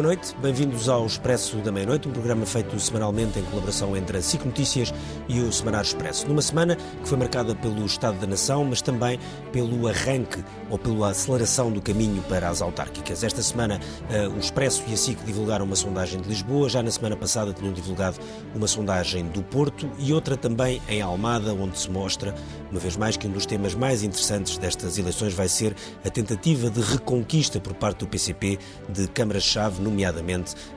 boa noite. Bem-vindos ao Expresso da Meia-Noite, um programa feito semanalmente em colaboração entre a SIC Notícias e o Semanário Expresso. Numa semana que foi marcada pelo Estado da Nação, mas também pelo arranque ou pela aceleração do caminho para as autárquicas. Esta semana, uh, o Expresso e a SIC divulgaram uma sondagem de Lisboa, já na semana passada tinham divulgado uma sondagem do Porto e outra também em Almada, onde se mostra, uma vez mais, que um dos temas mais interessantes destas eleições vai ser a tentativa de reconquista por parte do PCP de câmaras-chave, nomeadamente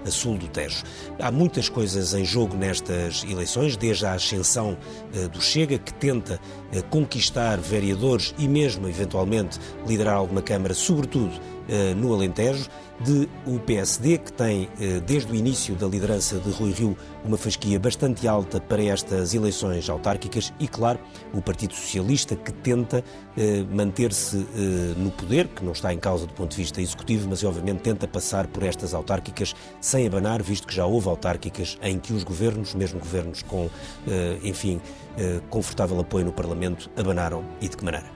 a sul do Tejo. Há muitas coisas em jogo nestas eleições, desde a ascensão uh, do Chega, que tenta uh, conquistar vereadores e mesmo, eventualmente, liderar alguma Câmara, sobretudo no Alentejo, de o PSD, que tem, eh, desde o início da liderança de Rui Rio, uma fasquia bastante alta para estas eleições autárquicas, e, claro, o Partido Socialista, que tenta eh, manter-se eh, no poder, que não está em causa do ponto de vista executivo, mas, obviamente, tenta passar por estas autárquicas sem abanar, visto que já houve autárquicas em que os governos, mesmo governos com, enfim, confortável apoio no Parlamento, abanaram e de que maneira?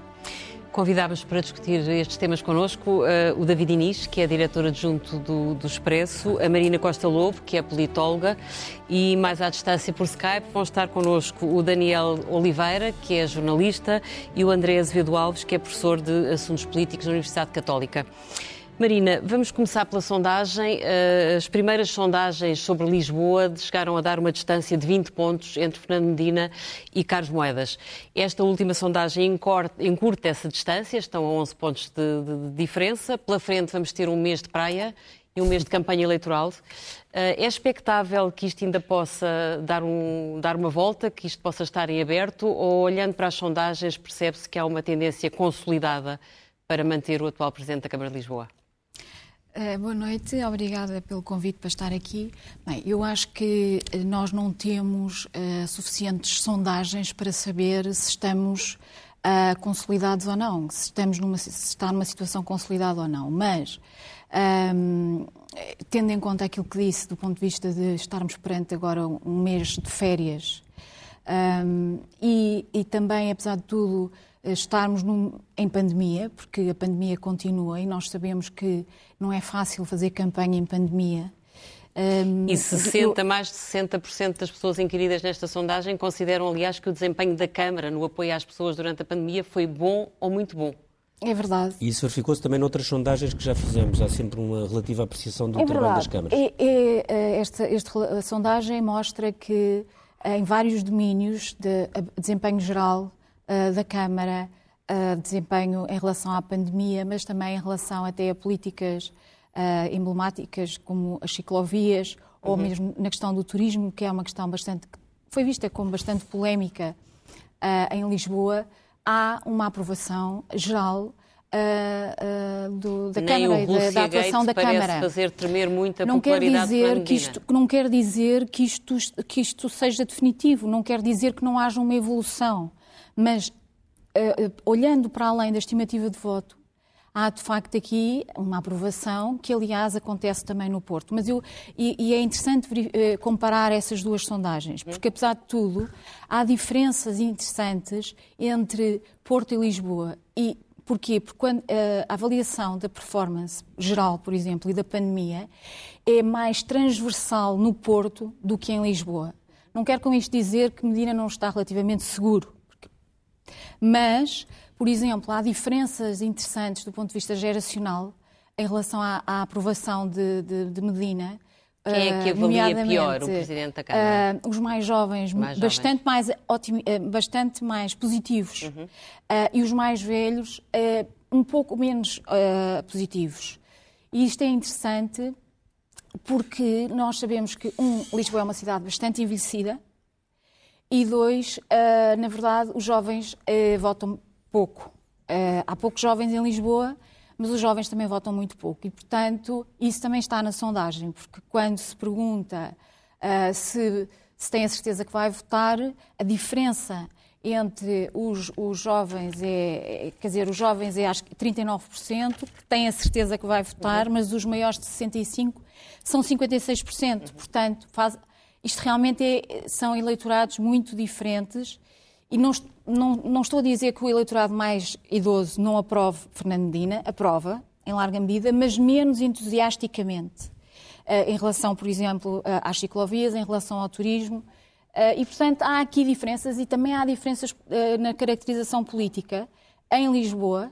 Convidámos para discutir estes temas connosco uh, o David Inês, que é diretor adjunto do, do Expresso, a Marina Costa Lobo, que é politóloga, e mais à distância por Skype vão estar connosco o Daniel Oliveira, que é jornalista, e o André Azevedo Alves, que é professor de Assuntos Políticos na Universidade Católica. Marina, vamos começar pela sondagem. Eh, as primeiras sondagens sobre Lisboa chegaram a dar uma distância de 20 pontos entre Fernando Medina e Carlos Moedas. Esta última sondagem encurta essa distância, estão a 11 pontos de, de, de diferença. Pela frente vamos ter um mês de praia e um mês de campanha eleitoral. Eh, é expectável que isto ainda possa dar, um, dar uma volta, que isto possa estar em aberto, ou olhando para as sondagens percebe-se que há uma tendência consolidada para manter o atual Presidente da Câmara de Lisboa? Eh, boa noite, obrigada pelo convite para estar aqui. Bem, eu acho que eh, nós não temos uh, suficientes sondagens para saber se estamos uh, consolidados ou não, se, estamos numa, se está numa situação consolidada ou não. Mas, um, ehm, tendo em conta aquilo que disse do ponto de vista de estarmos perante agora um mês de férias um, ehm, e, e também, apesar de tudo, estarmos num, em pandemia, porque a pandemia continua e nós sabemos que não é fácil fazer campanha em pandemia. Um, e 60, eu... mais de 60% das pessoas inquiridas nesta sondagem consideram, aliás, que o desempenho da Câmara no apoio às pessoas durante a pandemia foi bom ou muito bom. É verdade. E isso verificou-se também noutras sondagens que já fizemos. Há sempre uma relativa apreciação do é trabalho das câmaras. É, é, é esta, esta sondagem mostra que em vários domínios de desempenho geral uh, da Câmara, uh, desempenho em relação à pandemia, mas também em relação até a políticas uh, emblemáticas como as ciclovias uhum. ou mesmo na questão do turismo, que é uma questão bastante foi vista como bastante polémica em Lisboa, há uma aprovação geral Uh, uh, do, da Nem Câmara e da, da atuação da Câmara. fazer tremer muito a não quer dizer que isto Não quer dizer que isto, que isto seja definitivo, não quer dizer que não haja uma evolução. Mas, uh, olhando para além da estimativa de voto, há de facto aqui uma aprovação, que aliás acontece também no Porto. Mas eu, e, e é interessante uh, comparar essas duas sondagens, porque apesar de tudo, há diferenças interessantes entre Porto e Lisboa. E Porquê? Porque quando, a avaliação da performance geral, por exemplo, e da pandemia é mais transversal no Porto do que em Lisboa. Não quero com isto dizer que Medina não está relativamente seguro. Mas, por exemplo, há diferenças interessantes do ponto de vista geracional em relação à, à aprovação de, de, de Medina. Quem é que avalia pior o Presidente da Câmara? Uh, os mais jovens, mais bastante, jovens. Mais otim, uh, bastante mais positivos. Uhum. Uh, e os mais velhos, um pouco menos positivos. E isto é interessante porque nós sabemos que, um, Lisboa é uma cidade bastante envelhecida, e dois, uh, na verdade, os jovens uh, votam pouco. Uh, há poucos jovens em Lisboa, mas os jovens também votam muito pouco. E, portanto, isso também está na sondagem, porque quando se pergunta se, se tem a certeza que vai votar, a diferença entre os, os jovens é, é, quer dizer, os jovens é acho que 39%, que têm a certeza que vai votar, uhum. mas os maiores de 65 são 56%. Uhum. Portanto, faz, isto realmente é, são eleitorados muito diferentes e não, não, não estou a dizer que o eleitorado mais idoso não aprove Fernando Medina, aprova, em larga medida, mas menos entusiasticamente. em relação, por exemplo, às ciclovias, em relação ao turismo. E, portanto, há aqui diferenças e também há diferenças na caracterização política. Em Lisboa,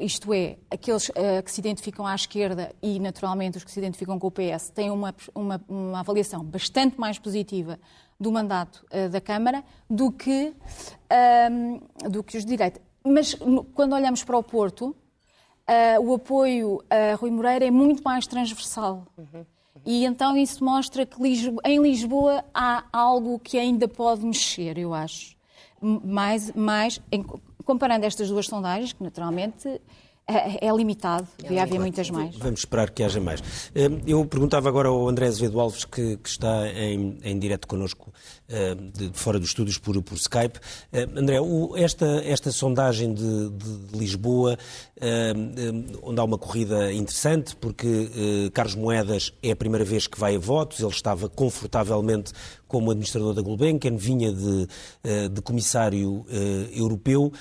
isto é, aqueles uh, que se identificam à esquerda e, naturalmente, os que se identificam com o PS, têm uma, uma, uma avaliação bastante mais positiva do mandato uh, da Câmara do que, uh, do que os de direita. Mas quando olhamos para o Porto, uh, o apoio a Rui Moreira é muito mais transversal. Uhum. E então isso mostra que em Lisboa há algo que ainda pode mexer, eu acho. Mais, mais em, comparando estas duas sondagens, que naturalmente é, é limitado, devia haver muitas mais. Vamos esperar que haja mais. Hum, eu perguntava agora ao André Azevedo Alves, que, que está em, em direto connosco, hum, de, fora dos estúdios, por, por Skype. Hum, André, o, esta, esta sondagem de, de Lisboa, onde há uma corrida interessante, porque Carlos Moedas é a primeira vez que vai a votos, ele estava confortavelmente como administrador da Gulbenkian, vinha de, de comissário europeu.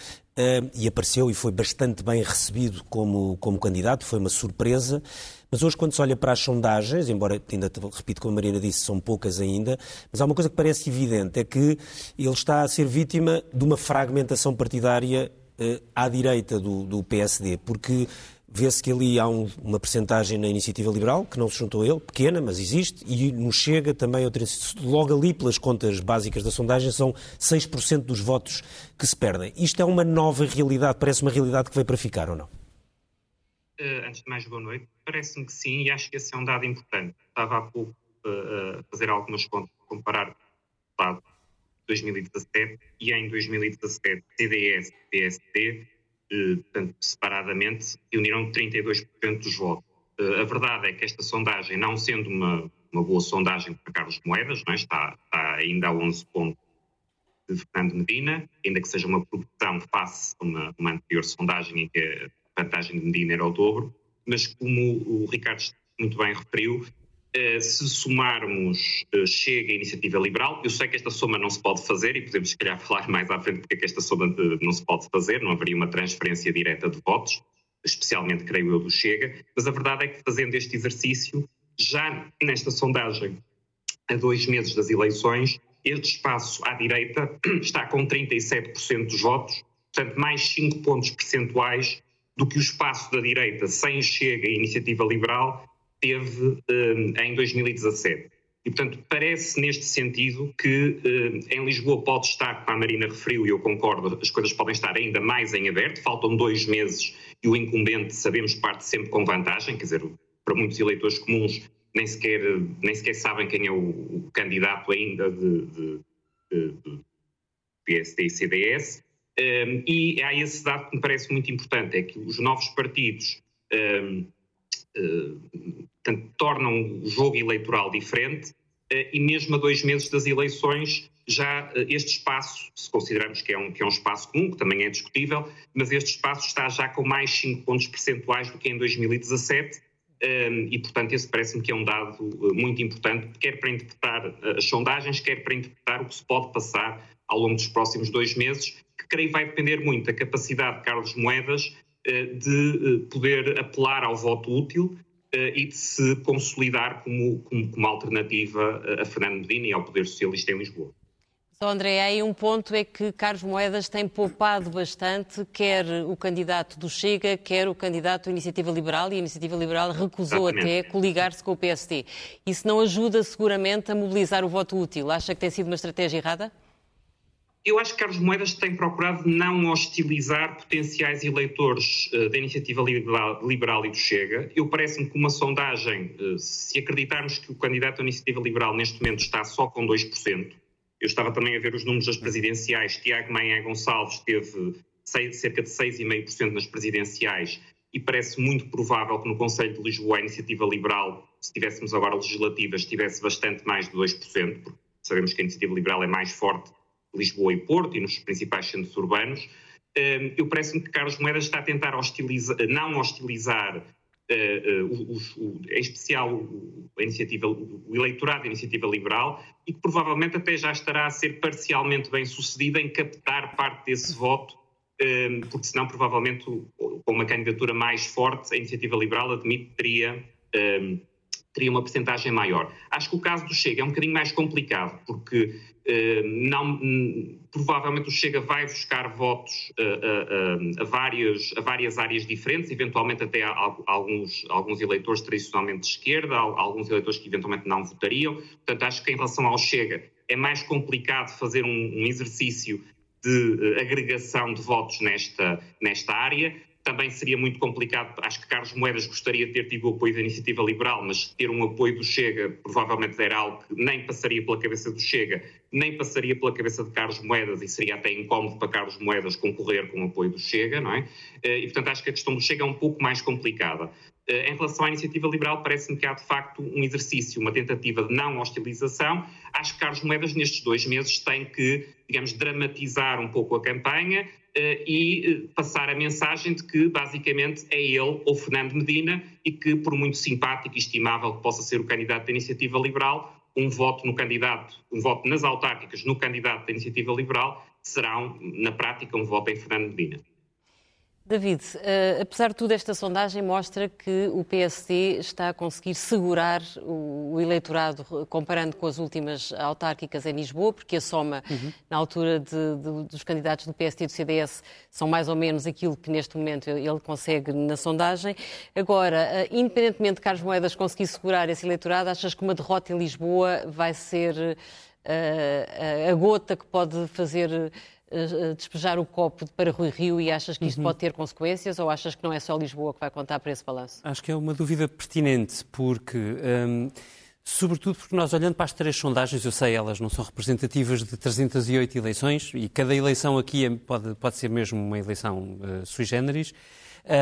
E apareceu e foi bastante bem recebido como, como candidato, foi uma surpresa. Mas hoje, quando se olha para as sondagens, embora ainda, repito, como a Marina disse, são poucas ainda, mas há uma coisa que parece evidente, é que ele está a ser vítima de uma fragmentação partidária uh, à direita do, do PSD, porque Vê-se que ali há um, uma percentagem na iniciativa liberal, que não se juntou a ele, pequena, mas existe, e nos chega também, logo ali pelas contas básicas da sondagem, são 6% dos votos que se perdem. Isto é uma nova realidade, parece uma realidade que veio para ficar, ou não? Uh, antes de mais, boa noite. Parece-me que sim, e acho que esse é um dado importante. Estava há pouco uh, a fazer algumas contas, comparar o 2017 e em 2017 CDS PSD portanto, separadamente, reuniram 32% dos votos. Eh, a verdade é que esta sondagem, não sendo uma, uma boa sondagem para Carlos Moedas, é? está, está, ainda a 11 pontos de Fernando Medina, ainda que seja uma produção face a uma, uma anterior sondagem em que a vantagem de Medina era o dobro, mas como o Ricardo muito bem referiu, se somarmos uh, Chega a Iniciativa Liberal, eu sei que esta soma não se pode fazer e podemos, se calhar, falar mais à frente porque é que esta soma de, não se pode fazer, não haveria uma transferência direta de votos, especialmente, creio eu, do Chega, mas a verdade é que fazendo este exercício, já nesta sondagem, a dois meses das eleições, este espaço à direita está com 37% dos votos, portanto, mais 5 pontos percentuais do que o espaço da direita sem Chega e Iniciativa Liberal teve um, em 2017. E, portanto, parece neste sentido que um, em Lisboa pode estar, como a Marina referiu, e eu concordo, as coisas podem estar ainda mais em aberto, faltam dois meses e o incumbente, sabemos, parte sempre com vantagem, quer dizer, para muitos eleitores comuns nem sequer, nem sequer sabem quem é o, o candidato ainda de, de, de, de PSD e CDS. Um, e há esse dado que me parece muito importante, é que os novos partidos um, portanto, tornam o jogo eleitoral diferente uh, e mesmo a dois meses das eleições já uh, este espaço, se considerarmos que é, um, que é um espaço comum, que também é discutível, mas este espaço está já com mais 5 pontos percentuais do que em 2017 um, e, portanto, esse parece-me que é um dado muito importante, quer para interpretar as sondagens, quer para interpretar o que se pode passar ao longo dos próximos dois meses, que creio vai depender muito da capacidade de Carlos Moedas de poder apelar ao voto útil eh, e de se consolidar como, como, como alternativa a Fernando Medina e ao Poder Socialista em Lisboa. Só, André, aí um ponto é que Carlos Moedas tem poupado bastante, quer o candidato do Chega, quer o candidato da Iniciativa Liberal, e a Iniciativa Liberal recusou Exatamente. até coligar-se com o PSD. Isso não ajuda seguramente a mobilizar o voto útil. Acha que tem sido uma estratégia errada? Eu acho que Carlos Moedas tem procurado não hostilizar potenciais eleitores uh, da iniciativa liberal, e do Chega. Eu parece-me que uma sondagem, uh, se acreditarmos que o candidato à iniciativa liberal neste momento está só com 2%, eu estava também a ver os números das presidenciais, Tiago Maia Gonçalves teve cerca de 6,5% nas presidenciais e parece muito provável que no Conselho de Lisboa a iniciativa liberal, se tivéssemos agora legislativas, tivesse bastante mais de 2%, porque sabemos que a iniciativa liberal é mais forte Lisboa e Porto e nos principais centros urbanos, hum, eu parece-me que Carlos Moedas está a tentar hostilizar, não hostilizar Uh, uh, o, em especial a iniciativa, o eleitorado da iniciativa liberal, e que provavelmente até já estará a ser parcialmente bem sucedida em captar parte desse voto, porque senão provavelmente com uma candidatura mais forte a iniciativa liberal admite teria, teria uma percentagem maior. Acho que o caso do Chega é um bocadinho mais complicado, porque eh, não, provavelmente o Chega vai buscar votos a, a, a, várias, a várias áreas diferentes, eventualmente até a, alguns, alguns eleitores tradicionalmente de esquerda, alguns eleitores que eventualmente não votariam. Portanto, acho que em relação ao Chega é mais complicado fazer um, um exercício de agregação de votos nesta, nesta área. Também seria muito complicado, acho que Carlos Moedas gostaria de ter tido o apoio da Iniciativa Liberal, mas ter um apoio do Chega provavelmente era algo que nem passaria pela cabeça do Chega, nem passaria pela cabeça de Carlos Moedas e seria até incómodo para Carlos Moedas concorrer com o apoio do Chega, não é? Eh, e portanto acho que a questão do Chega é um pouco mais complicada. Eh, em relação à iniciativa liberal, parece-me que há de facto um exercício, uma tentativa de não hostilização. Acho que Carlos Moedas, nestes dois meses, tem que, digamos, dramatizar um pouco a campanha uh, e uh, passar a mensagem de que, basicamente, é ele ou Fernando Medina e que, por muito simpático e estimável que possa ser o candidato da iniciativa liberal, um voto no candidato, um voto nas autárquicas no candidato da iniciativa liberal será, na prática, um voto em Fernando Medina. David, uh, apesar de tudo, esta sondagem mostra que o PSD está a conseguir segurar o, o eleitorado, comparando com as últimas autárquicas em Lisboa, porque a soma, uhum. na altura de, de, dos candidatos do PSD e do CDS, são mais ou menos aquilo que neste momento ele consegue na sondagem. Agora, uh, independentemente de Carlos Moedas conseguir segurar esse eleitorado, achas que uma derrota em Lisboa vai ser uh, a gota que pode fazer despejar o copo para Rui Rio e achas que isto uhum. pode ter consequências ou achas que não é só Lisboa que vai contar para esse balanço? Acho que é uma dúvida pertinente, porque. Um, sobretudo porque nós olhando para as três sondagens, eu sei, elas não são representativas de 308 eleições e cada eleição aqui é, pode, pode ser mesmo uma eleição uh, sui generis,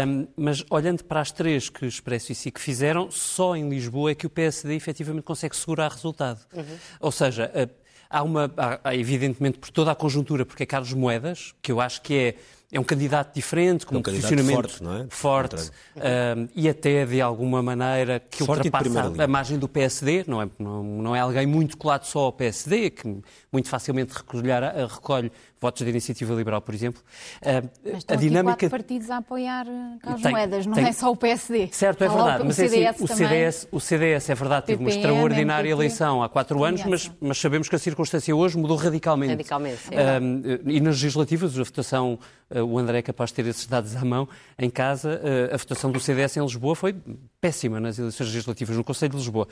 um, mas olhando para as três que Expresso e SIC fizeram, só em Lisboa é que o PSD efetivamente consegue segurar resultado. Uhum. Ou seja, uh, Há uma, há, evidentemente, por toda a conjuntura, porque é Carlos Moedas, que eu acho que é é um candidato diferente, com é um, um posicionamento forte, é? forte uh, e até de alguma maneira que forte ultrapassa a margem do PSD, não é, não, não, é alguém muito colado só ao PSD, que muito facilmente recolher, recolhe votos da Iniciativa Liberal, por exemplo. Uh, mas a dinâmica... quatro partidos a apoiar eh, Carlos tem, Moedas, não tem... é só o PSD. Certo, é verdade, mas o CDS, é assim, o, CDS, o CDS, é verdade, teve uma extraordinária eleição há quatro anos, mas, mas, sabemos que a circunstância hoje mudou radicalmente. Radicalmente, uh, E nas legislativas, a votação o André é capaz de ter esses dados à mão em casa. A votação do CDS em Lisboa foi péssima nas eleições legislativas no Conselho de Lisboa.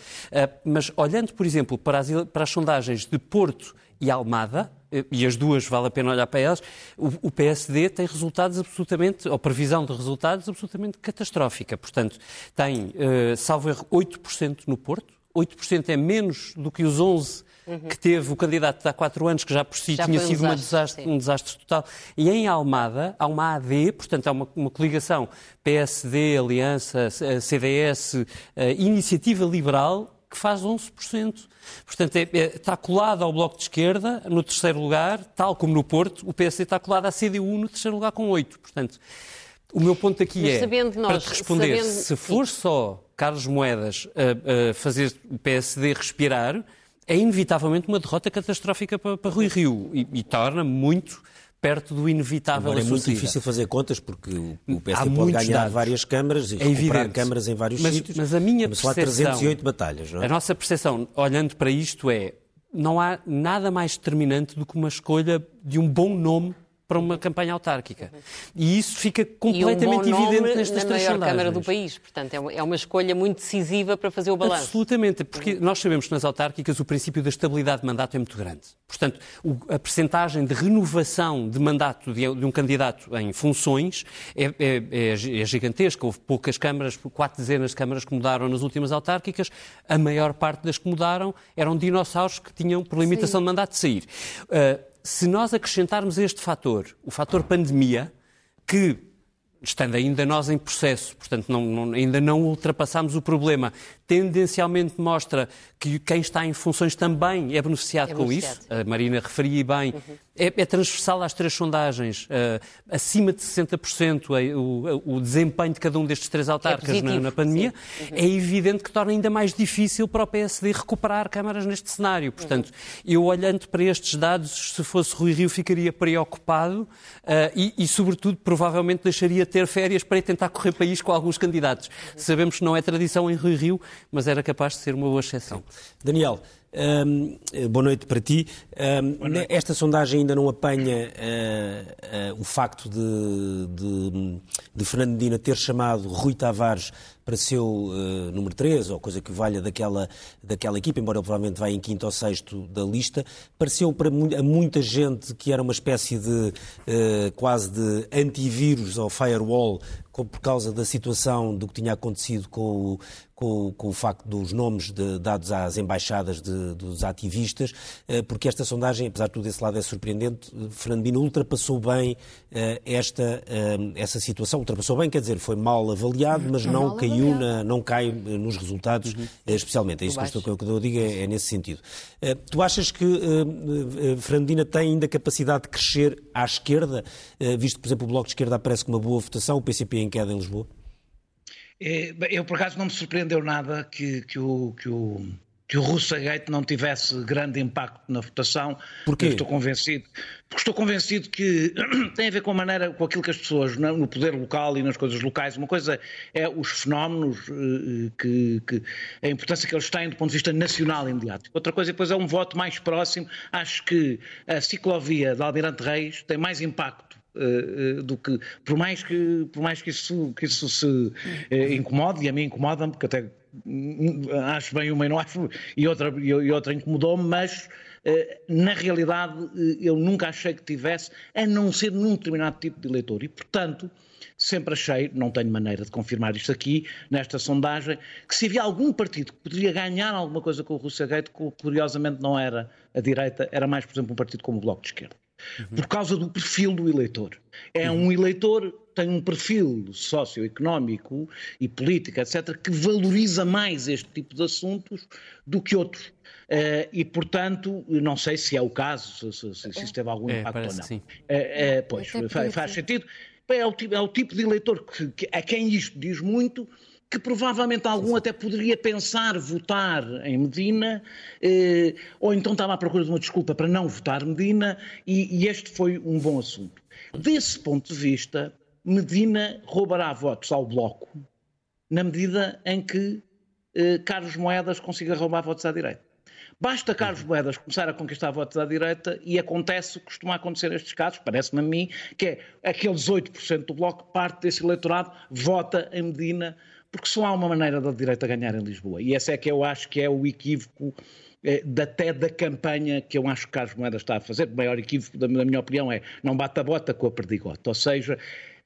Mas olhando, por exemplo, para as, para as sondagens de Porto e Almada, e as duas vale a pena olhar para elas, o, PSD tem resultados absolutamente, ou previsão de resultados absolutamente catastrófica. Portanto, tem, salvo erro, 8% no Porto, 8% é menos do que os 11% uhum. que teve o candidato de há quatro anos, que já por si já tinha sido um desastre, um desastre, total. E em Almada há uma AD, portanto há uma, uma coligação PSD, Aliança, CDS, Iniciativa Liberal, que faz 11%. Portanto, é, é, está colado ao Bloco de Esquerda no terceiro lugar, tal como no Porto, o PSD está colado à CDU no terceiro lugar com 8%. Portanto, o meu ponto aqui Mas é, nós, para te responder, sabendo... se for só Carlos Moedas a, a fazer o PSD respirar, é inevitavelmente uma derrota catastrófica para, para Rui Rio e, e torna muito perto do inevitável Agora é muito difícil fazer contas porque o PSD pode ganhar dados. várias câmaras e é recuperar câmaras em vários mas, sítios. Mas a minha mas percepção... 308 batalhas, não é? A nossa percepção, olhando para isto, é não há nada mais determinante do que uma escolha de um bom nome para uma campanha autárquica. E isso fica completamente evidente nestas na três maior Câmara do país. Portanto, é, é uma escolha muito decisiva para fazer o balanço. Absolutamente, porque nós sabemos que nas autárquicas o princípio da estabilidade de mandato é muito grande. Portanto, a percentagem de renovação de mandato de, um candidato em funções é, é, é, é gigantesca. Houve poucas câmaras, quatro dezenas de câmaras que mudaram nas últimas autárquicas. A maior parte das que mudaram eram dinossauros que tinham, por limitação Sim. de mandato, de sair. Uh, se nós acrescentarmos este fator, o fator pandemia, que estando ainda nós em processo, portanto não, não, ainda não ultrapassamos o problema, tendencialmente mostra que quem está em funções também é beneficiado é com beneficiado. isso. A Marina referia bem. Uhum. É, é, transversal às três sondagens. Uh, acima de 60% é, o, o, desempenho de cada um destes três autarcas é na, na, pandemia. Uhum. É evidente que torna ainda mais difícil para o PSD recuperar câmaras neste cenário. Portanto, uhum. eu olhando para estes dados, se fosse Rui Rio, ficaria preocupado uh, e, e, sobretudo, provavelmente deixaria de ter férias para tentar correr país com alguns candidatos. Uhum. Sabemos que não é tradição em Rui Rio mas era capaz de ser uma boa exceção. Daniel, um, boa noite para ti. Um, noite. Esta sondagem ainda não apanha uh, uh, o facto de, de, de Fernando Medina ter chamado Rui Tavares para seu uh, número 3, ou coisa que valha daquela, daquela equipa, embora ele provavelmente vá em quinto ou sexto da lista, pareceu para a muita gente que era uma espécie de uh, quase de antivírus ou firewall por causa da situação do que tinha acontecido com o, com, com o facto dos nomes de, dados às embaixadas de, dos ativistas, uh, porque esta sondagem, apesar de tudo esse lado é surpreendente, Fernando Bino ultrapassou bem esta, essa situação. Ultrapassou bem, quer dizer, foi mal avaliado, mas não caiu caiu, na, não cai eh, nos resultados, uhum. Eh, especialmente. É isso que eu, que eu digo, é, é, nesse sentido. Uh, tu achas que uh, Fernandina tem ainda capacidade de crescer à esquerda, uh, visto que, por exemplo, o Bloco de Esquerda aparece com uma boa votação, o PCP em queda em Lisboa? É, eu, por acaso, não me surpreendeu nada que, que o, que o que o Russagate não tivesse grande impacto na votação. Porquê? Estou convencido. Porque estou convencido que tem a ver com a maneira, com aquilo que as pessoas, no poder local e nas coisas locais. Uma coisa é os fenómenos, eh, que, que a importância que eles têm do ponto de vista nacional imediato. Outra coisa depois é um voto mais próximo. Acho que a ciclovia de Almirante Reis tem mais impacto Uh, uh, do que por mais que por mais que isso que isso se uh, incomode e a mim incomoda-me porque até acho bem uma e não acho, e outra, e outra incomodou-me, mas eh, na realidade eh, eu nunca achei que tivesse, a não ser num determinado tipo de eleitor. E, portanto, sempre achei, não tenho maneira de confirmar isto aqui, nesta sondagem, que se havia algum partido que poderia ganhar alguma coisa com o Rússia Gate, que curiosamente não era a direita, era mais, por exemplo, um partido como o Bloco de Esquerda. Uhum. Por causa do perfil do eleitor. É uhum. um eleitor tem um perfil socioeconómico e político, etc., que valoriza mais este tipo de assuntos do que outros. Uh, e, portanto, não sei se é o caso, se, se, se isso teve algum é, impacto ou não. Sim. Uh, uh, pois, faz, faz, sentido. É o, tipo, é o tipo de eleitor que, que, a quem isto diz muito, que provavelmente algum até poderia pensar votar em Medina, ou então estava à procura de uma desculpa para não votar Medina, e, e este foi um bom assunto. Desse ponto de vista, Medina roubará votos ao Bloco na medida em que eh, Carlos Moedas consiga roubar votos à direita. Basta Carlos uhum. Moedas começar a conquistar votos à direita e acontece o que costuma acontecer nestes casos, parece-me a mim, que é aqueles 8% do Bloco, parte desse eleitorado, vota em Medina, porque só há uma maneira da direita ganhar em Lisboa. E esse é que eu acho que é o equívoco eh, até da campanha que eu acho que Carlos Moedas está a fazer. O maior equívoco, da minha opinião, é não bata a bota com a perdigota. Ou seja,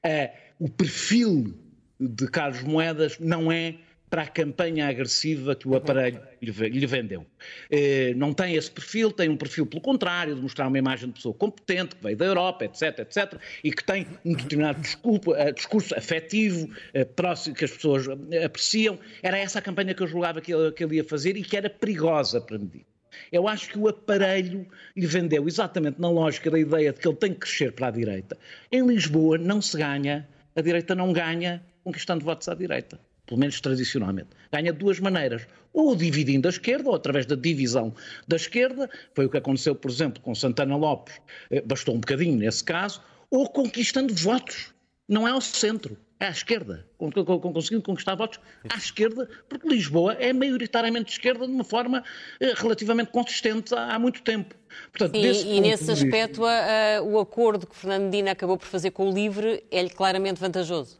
é, o perfil de Carlos Moedas não é para a campanha agressiva que o aparelho lhe vendeu. É, não tem esse perfil, tem um perfil, pelo contrário, de mostrar uma imagem de pessoa competente, que veio da Europa, etc, etc, e que tem um determinado desculpa, eh, discurso afetivo, eh, próximo, que as pessoas apreciam. Era essa a campanha que eu julgava que ele, que ele ia fazer e que era perigosa para medir. Eu acho que o aparelho lhe vendeu exatamente na lógica da ideia de que ele tem que crescer para a direita. Em Lisboa não se ganha, a direita não ganha conquistando votos à direita. Pelo menos tradicionalmente. Ganha de duas maneiras. Ou dividindo a esquerda, ou através da divisão da esquerda, foi o que aconteceu, por exemplo, com Santana Lopes, eh, bastou um bocadinho nesse caso, ou conquistando votos. Não é ao centro à esquerda, conseguindo conquistar votos à esquerda, porque Lisboa é maioritariamente de esquerda de uma forma eh, relativamente consistente há, há muito tempo. Portanto, Sim, e nesse aspecto a, a, o acordo que Fernando Medina acabou por fazer com o LIVRE é-lhe claramente vantajoso.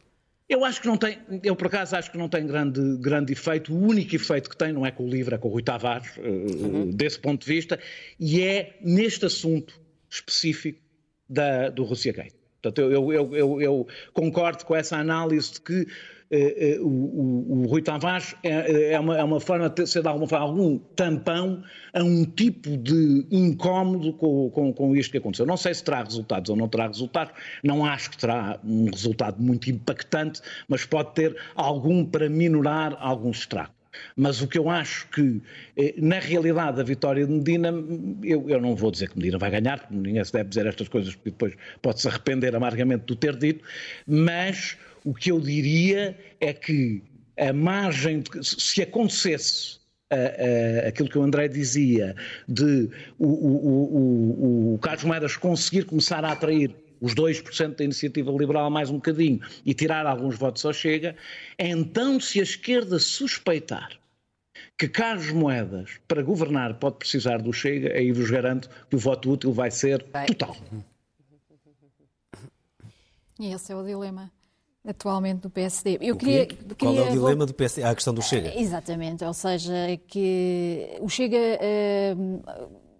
Eu acho que não tem, eu por acaso acho que não tem grande, grande efeito. O único efeito que tem não é com o LIVRE, é com o Rui Tavares, eh, uhum. desse ponto de vista, e é neste assunto específico da, do Rússia Gate. Portanto, eu, eu, eu, eu, concordo com essa análise de que o, o, o, Rui Tavares é, é, uma, é, uma, forma de ser de alguma forma algum tampão a um tipo de incómodo com, com, com isto que aconteceu. Não sei se terá resultados ou não terá resultados, não acho que terá um resultado muito impactante, mas pode ter algum para minorar alguns estragos. Mas o que eu acho que, eh, na realidade, a vitória de Medina, eu, eu não vou dizer que Medina vai ganhar, ninguém se deve dizer estas coisas, porque depois pode-se arrepender amargamente do ter dito, mas o que eu diria é que a margem, de, se acontecesse uh, uh, aquilo que o André dizia, de o, o, o, o Carlos Moedas conseguir começar a atrair os 2% da iniciativa liberal mais um bocadinho e tirar alguns votos ao Chega, então se a esquerda suspeitar que Carlos Moedas, para governar, pode precisar do Chega, aí vos garanto que o voto útil vai ser total. E esse é o dilema atualmente do PSD. Eu queria, queria, Qual é o dilema do PSD? a questão do Chega. Exatamente, ou seja, que o Chega uh,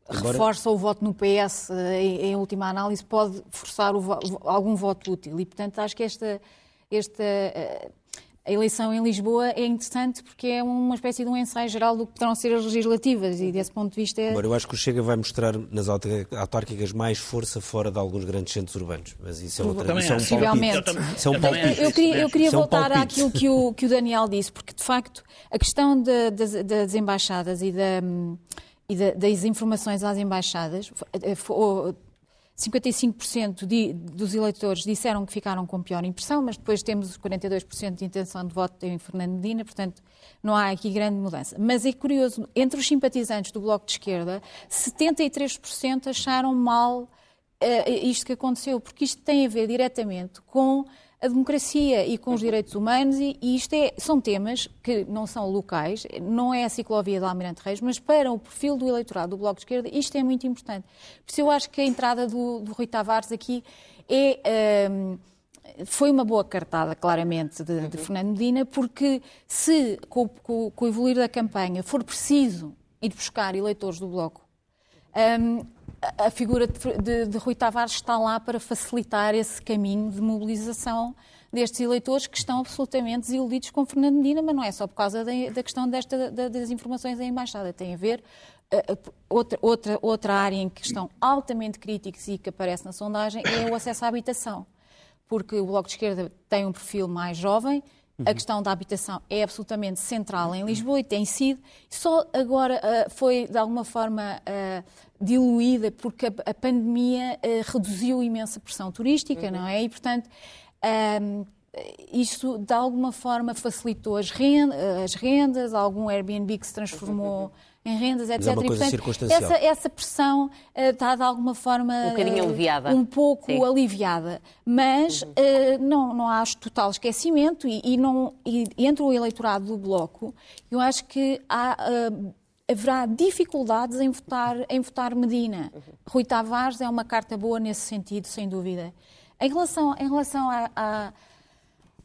Agora... reforça o voto no PS eh, em, em última análise, pode forçar o, algum voto útil. E, portanto, acho que esta, esta uh, a eleição em Lisboa é interessante porque é uma espécie de um ensaio geral do que poderão ser as legislativas e desse ponto de vista... É... Agora, eu acho que o Chega vai mostrar nas autárquicas mais força fora de alguns grandes centros urbanos, mas isso é, outra, isso é um Possivelmente. Isso é um palpite. Eu queria, eu queria é voltar àquilo que o, que o Daniel disse, porque de facto a questão de, de, das embaixadas e, da, e das informações às embaixadas foi, 55% de, dos eleitores disseram que ficaram com pior impressão, mas depois temos os 42% de intenção de voto em Fernando Medina, portanto não há aqui grande mudança. Mas é curioso, entre os simpatizantes do Bloco de Esquerda, 73% acharam mal uh, isto que aconteceu, porque isto tem a ver diretamente com a democracia e com os direitos humanos, e, e isto é, são temas que não são locais, não é a ciclovia do Almirante Reis, mas para o perfil do eleitorado do Bloco de Esquerda, isto é muito importante. Por isso eu acho que a entrada do, do Rui Tavares aqui é. Um, foi uma boa cartada, claramente, de, de Fernando Medina, porque se, com, com, com, o evoluir da campanha, for preciso ir buscar eleitores do Bloco, um, a figura de, de, Rui Tavares está lá para facilitar esse caminho de mobilização destes eleitores que estão absolutamente desiludidos com Fernando Medina, mas não é só por causa da, da questão desta, da, das informações da Embaixada, tem a ver uh, outra, outra, outra área em que estão altamente críticos e que aparece na sondagem é o acesso à habitação, porque o Bloco de Esquerda tem um perfil mais jovem, a questão da habitação é absolutamente central em Lisboa e tem sido. Só agora uh, foi, de alguma forma, uh, diluída porque a, a pandemia uh, reduziu imensa pressão turística, uhum. não é? E, portanto, um, isto de alguma forma facilitou as rendas, as rendas, algum Airbnb que se transformou. Uhum em rendas, etc. Mas é uma coisa e, portanto, essa, essa pressão uh, está de alguma forma um bocadinho uh, aliviada. Um pouco Sim. aliviada. Mas uhum. uh, não, não há total esquecimento e, e, não, e entre o eleitorado do Bloco, eu acho que há haverá dificuldades em votar, em votar Medina. Rui Tavares é uma carta boa nesse sentido, sem dúvida. Em relação, em relação a, a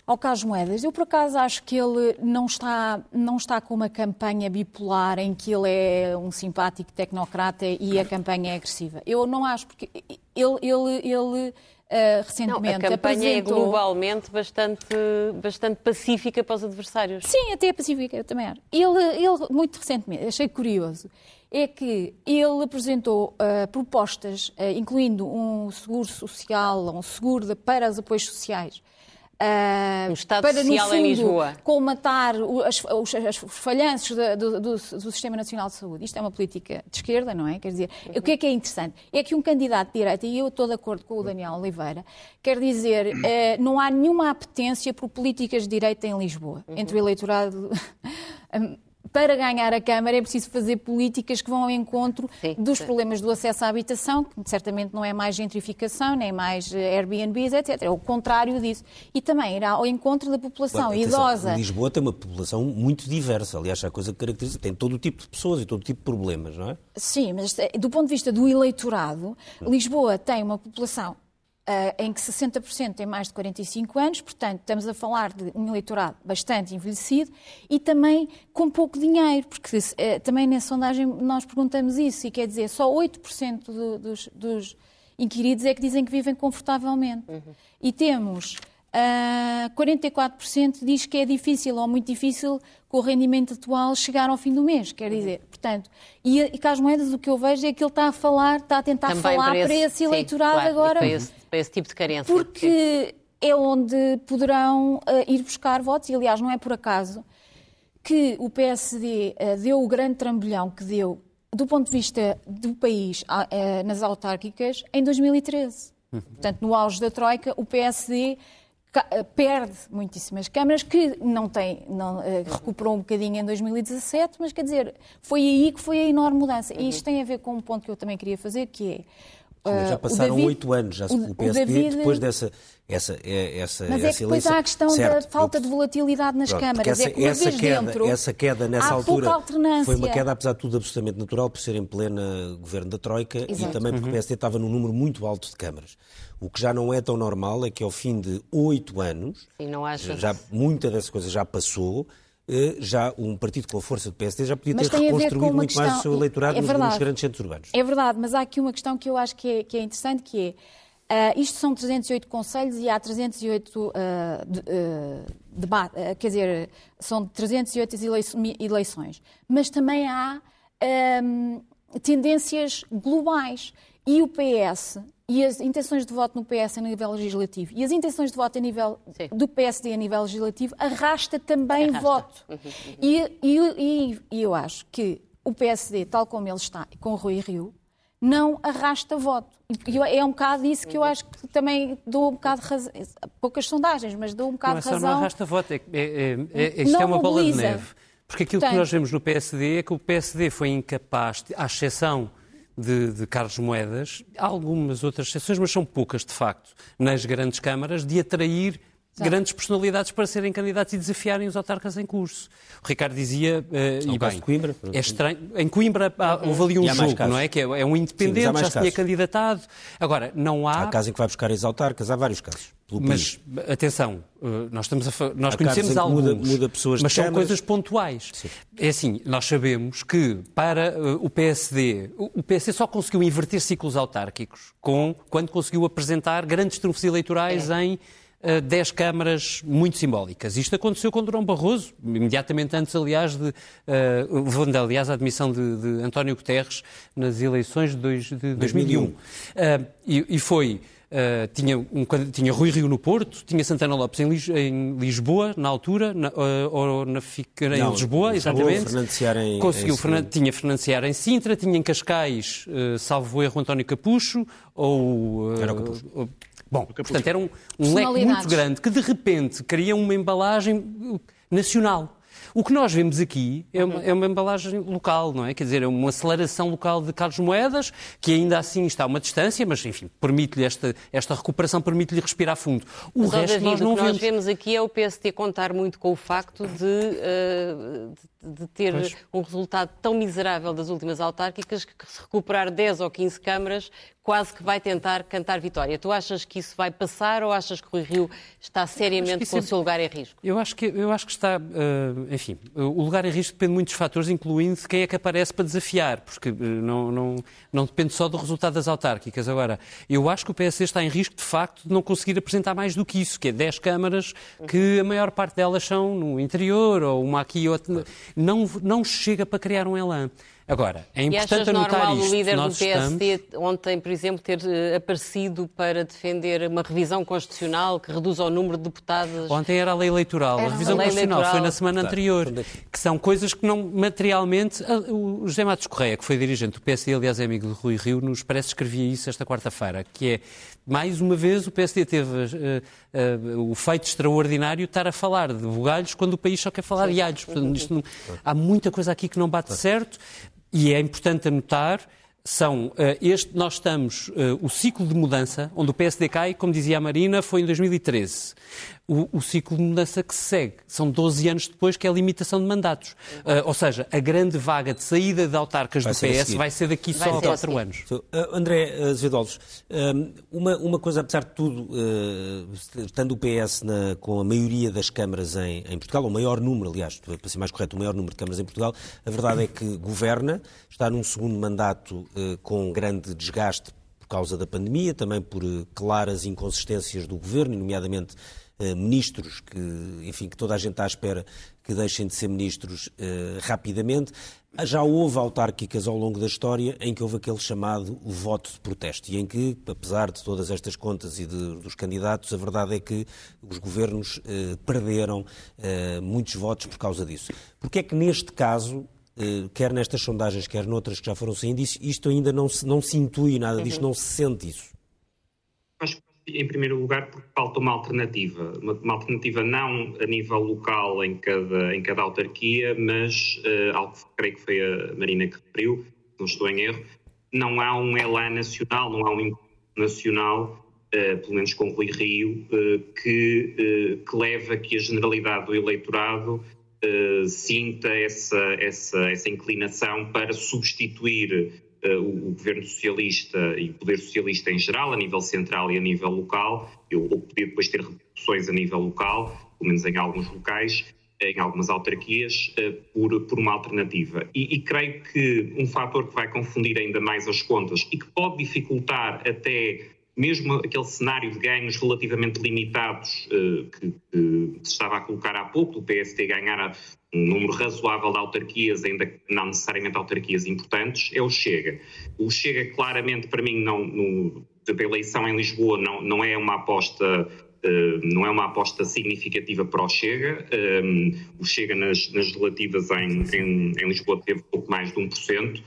ao Carlos Moedas, eu por acaso acho que ele não está, não está com uma campanha bipolar em que ele é um simpático tecnocrata e a campanha é agressiva. Eu não acho, porque ele, ele, ele Uh, recentemente. Não, a campanha é apresentou... é globalmente bastante, bastante pacífica para os adversários. Sim, até é pacífica, eu também acho. Ele, ele muito recentemente, achei curioso, é que ele apresentou uh, propostas, uh, incluindo um seguro social, um seguro de, para os apoios sociais, Uh, um Estado para, Social no fundo, em Lisboa. colmatar os, os, os falhanços do, do, do, Sistema Nacional de Saúde. Isto é uma política de esquerda, não é? Quer dizer, uhum. o que é que é interessante? É que um candidato de direita, e eu estou de acordo com o Daniel Oliveira, quer dizer, uh, não há nenhuma apetência por políticas de direita em Lisboa, uhum. entre o eleitorado para ganhar a Câmara é preciso fazer políticas que vão ao encontro sim, dos sim. problemas do acesso à habitação, que certamente não é mais gentrificação, nem mais eh, Airbnbs, etc. É o contrário disso. E também irá ao encontro da população Bom, idosa. Lisboa tem uma população muito diversa, aliás, é a coisa que caracteriza, tem todo o tipo de pessoas e todo o tipo de problemas, não é? Sim, mas eh, do ponto de vista do eleitorado, Lisboa tem uma população em que 60% tem mais de 45 anos, portanto, estamos a falar de um eleitorado bastante envelhecido e também com pouco dinheiro, porque uh, também na sondagem nós perguntamos isso, e quer dizer, só 8% do, dos, dos, inquiridos é que dizem que vivem confortavelmente. Uhum. E temos uh, ah, 44% diz que é difícil ou muito difícil com o rendimento atual chegar ao fim do mês, quer dizer, portanto, e, e Carlos Moedas o que eu vejo é que ele está a falar, está a tentar Também falar para esse, para esse eleitorado sim, claro, agora. Para esse, tipo de carência. Porque é onde poderão uh, ir buscar votos, e aliás não é por acaso que o PSD uh, ah, deu o grande trambolhão que deu do ponto de vista do país uh, nas autárquicas em 2013. Uhum. Portanto, no auge da Troika, o PSD eh, perde muitíssimas câmaras, que não tem, não, eh, recuperou um bocadinho em 2017, mas quer dizer, foi aí que foi a enorme mudança. E isto tem a ver com um ponto que eu também queria fazer, que é Sim, já passaram oito anos, já o, o PSD, o David... depois dessa essa, é, essa, Mas é que depois eleição, há a questão certo, da falta de volatilidade nas pronto, câmaras. Essa, é que uma essa queda, dentro, essa queda nessa altura foi uma queda, apesar de tudo, absolutamente natural, por ser em pleno governo da Troika Exato. e também porque uhum. o PSD estava num número muito alto de câmaras. O que já não é tão normal é que ao fim de oito anos, já muita dessa coisa já passou, já um partido com a força do PSD já podia mas ter reconstruído muito questão, mais o seu eleitorado é nos, nos, grandes centros urbanos. É verdade, mas há aqui uma questão que eu acho que é, que é interessante, que é Uh, isto são 308 conselhos e há 308 uh, de, uh, quer dizer, são 308 eleições. Mas também há um, tendências globais. E o PS e as intenções de voto no PS a nível legislativo e as intenções de voto a nível Sim. do PSD a nível legislativo arrasta também arrasta. voto. Uhum, uhum. E, e, e, eu acho que o PSD, tal como ele está, com o Rui Rio, não arrasta voto. E é um bocado isso que eu acho que também dou um bocado de razão. Poucas sondagens, mas dou um bocado não é de razão. Não arrasta voto, é, é, é, isto não é uma bola de neve. Porque aquilo Portanto, que nós vemos no PSD é que o PSD foi incapaz, à exceção de, de Carlos Moedas, algumas outras exceções, mas são poucas de facto, nas grandes câmaras, de atrair Exato. grandes personalidades para serem candidatos e desafiarem os autarcas em curso. O Ricardo dizia, uh, e bem, Coimbra, é estranho, em Coimbra há, houve ali um jogo, não é? Que é, é um independente, Sim, já se tinha candidatado. Agora, não há... Há casos em que vai buscar ex-autarcas, há vários casos. Mas, atenção, eh, nós, estamos a, nós há conhecemos alguns, muda, muda pessoas mas são câmaras. coisas pontuais. Sim. É assim, nós sabemos que para uh, o PSD, o, o PSD só conseguiu inverter ciclos autárquicos com, quando conseguiu apresentar grandes trunfos eleitorais é. em 10 câmaras muito simbólicas. Isto aconteceu com Durão Barroso, imediatamente antes, aliás, de, uh, aliás, a admissão de, de, António Guterres nas eleições de, dois, de 2001. Uh, e, e, foi... Uh, tinha, um, tinha Rui Rio no Porto, tinha Santana Lopes em, Lis, em Lisboa, na altura, na, uh, ou na, em Não, Lisboa, exatamente. Em, Conseguiu, em... Fernan, tinha Financiar em Sintra, tinha em Cascais, uh, salvo erro, António Capucho, ou... Era o Capucho. Bom, portanto, era um, um leque muito grande que de repente cria uma embalagem nacional. O que nós vemos aqui é uma, é uma, embalagem local, não é? Quer dizer, é uma aceleração local de Carlos Moedas, que ainda assim está a uma distância, mas enfim, permite-lhe esta, esta recuperação, permite-lhe respirar fundo. O mas, resto David, nós não o que vemos. nós vemos aqui é o PST contar muito com o facto de, uh, de ter pois. um resultado tão miserável das últimas autárquicas que se recuperar 10 ou 15 câmaras quase que vai tentar cantar vitória. Tu achas que isso vai passar ou achas que o Rio está seriamente com o seu lugar em risco? Eu acho que, eu acho que está, uh, enfim, o lugar em risco depende de muitos fatores, incluindo quem é que aparece para desafiar, porque uh, não, não, não depende só do resultado das autárquicas. Agora, eu acho que o PSD está em risco, de facto, de não conseguir apresentar mais do que isso, que é 10 câmaras, que a maior parte delas são no interior, ou uma aqui e outra. Não, não chega para criar um elan. Agora, é importante anotar normal isto. o líder do PSD estamos... ontem, por exemplo, ter uh, aparecido para defender uma revisão constitucional que reduza o número de deputados? Ontem era a lei eleitoral. Era a revisão a constitucional eleitoral. foi na semana anterior. Que são coisas que não materialmente... O José Matos Correia, que foi dirigente do PSD, aliás é amigo de Rui Rio, nos parece escrevia isso esta quarta-feira, que é, mais uma vez, o PSD teve uh, uh, o feito extraordinário de estar a falar de bugalhos quando o país só quer falar Sim. de alhos. Portanto, não... há muita coisa aqui que não bate certo e é importante anotar são uh, este, nós estamos, uh, o ciclo de mudança, onde o PSD cai, como dizia a Marina, foi em 2013 o, o, ciclo de mudança que se segue. São 12 anos depois que é a limitação de mandatos. Uh, ou seja, a grande vaga de saída de autarcas vai do PS vai ser daqui vai só a 4 anos. Uh, André Azevedo um, uma, uma coisa, apesar de tudo, uh, estando o PS na, com a maioria das câmaras em, em, Portugal, o maior número, aliás, para ser mais correto, o maior número de câmaras em Portugal, a verdade é que governa, está num segundo mandato com grande desgaste por causa da pandemia, também por claras inconsistências do governo, nomeadamente ministros que, enfim, que toda a gente está à espera que deixem de ser ministros uh, rapidamente. Já houve autárquicas ao longo da história em que houve aquele chamado voto de protesto e em que, apesar de todas estas contas e de, dos candidatos, a verdade é que os governos uh, perderam muitos votos por causa disso. Porque é que neste caso quer nestas sondagens, quer noutras que já foram saindo, isto ainda não se, não se intui nada disto, uhum. não se sente isso? Acho em primeiro lugar, porque falta uma alternativa. Uma, uma, alternativa não a nível local em cada, em cada autarquia, mas uh, algo que creio que foi a Marina que referiu, não estou em erro, não há um elan nacional, não há um nacional, uh, pelo menos com Rui Rio, uh, que, que leva que a generalidade do eleitorado sinta essa, essa, essa inclinação para substituir o, governo socialista e o poder socialista em geral, a nível central e a nível local, ou poder depois ter repercussões a nível local, pelo menos em alguns locais, em algumas autarquias, por, por uma alternativa. E, e, creio que um fator que vai confundir ainda mais as contas e que pode dificultar até mesmo aquele cenário de ganhos relativamente limitados que, que, se estava a colocar há pouco, do PSD ganhar um número razoável de autarquias, ainda não necessariamente autarquias importantes, é o Chega. O Chega, claramente, para mim, não, no, a eleição em Lisboa não, não é uma aposta Uh, não é uma aposta significativa para o Chega. Um, o Chega nas, nas relativas em, em, em, Lisboa teve pouco mais de 1%.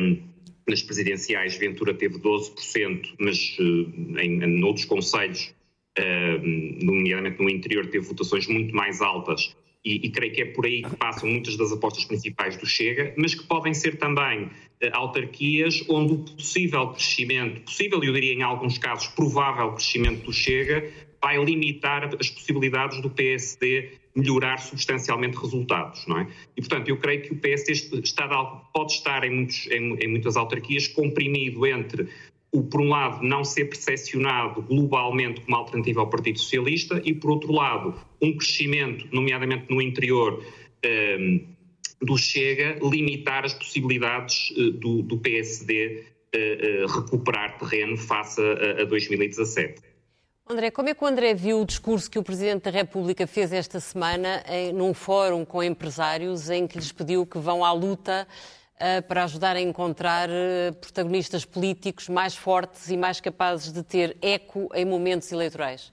Um, nas presidenciais, Ventura teve 12%, mas em, em outros conselhos, nomeadamente no interior, teve votações muito mais altas. E, e, creio que é por aí que passam muitas das apostas principais do Chega, mas que podem ser também uh, autarquias onde o possível crescimento, possível, eu diria em alguns casos, provável crescimento do Chega, vai limitar as possibilidades do PSD melhorar substancialmente resultados, não é? E, portanto, eu creio que o PSD está, pode estar em, muitos, em, em muitas autarquias comprimido entre o, por um lado, não ser percepcionado globalmente como alternativa ao Partido Socialista e, por outro lado, um crescimento, nomeadamente no interior um, do Chega, limitar as possibilidades uh, do, do, PSD uh, uh, recuperar terreno face a, a 2017. André, como é que o André viu o discurso que o Presidente da República fez esta semana em, num fórum com empresários em que lhes pediu que vão à luta para ajudar a encontrar uh, protagonistas políticos mais fortes e mais capazes de ter eco em momentos eleitorais?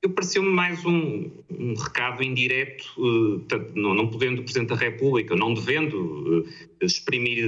Eu pareceu-me mais um, um, recado indireto, uh, não, não, podendo o Presidente da República, não devendo exprimir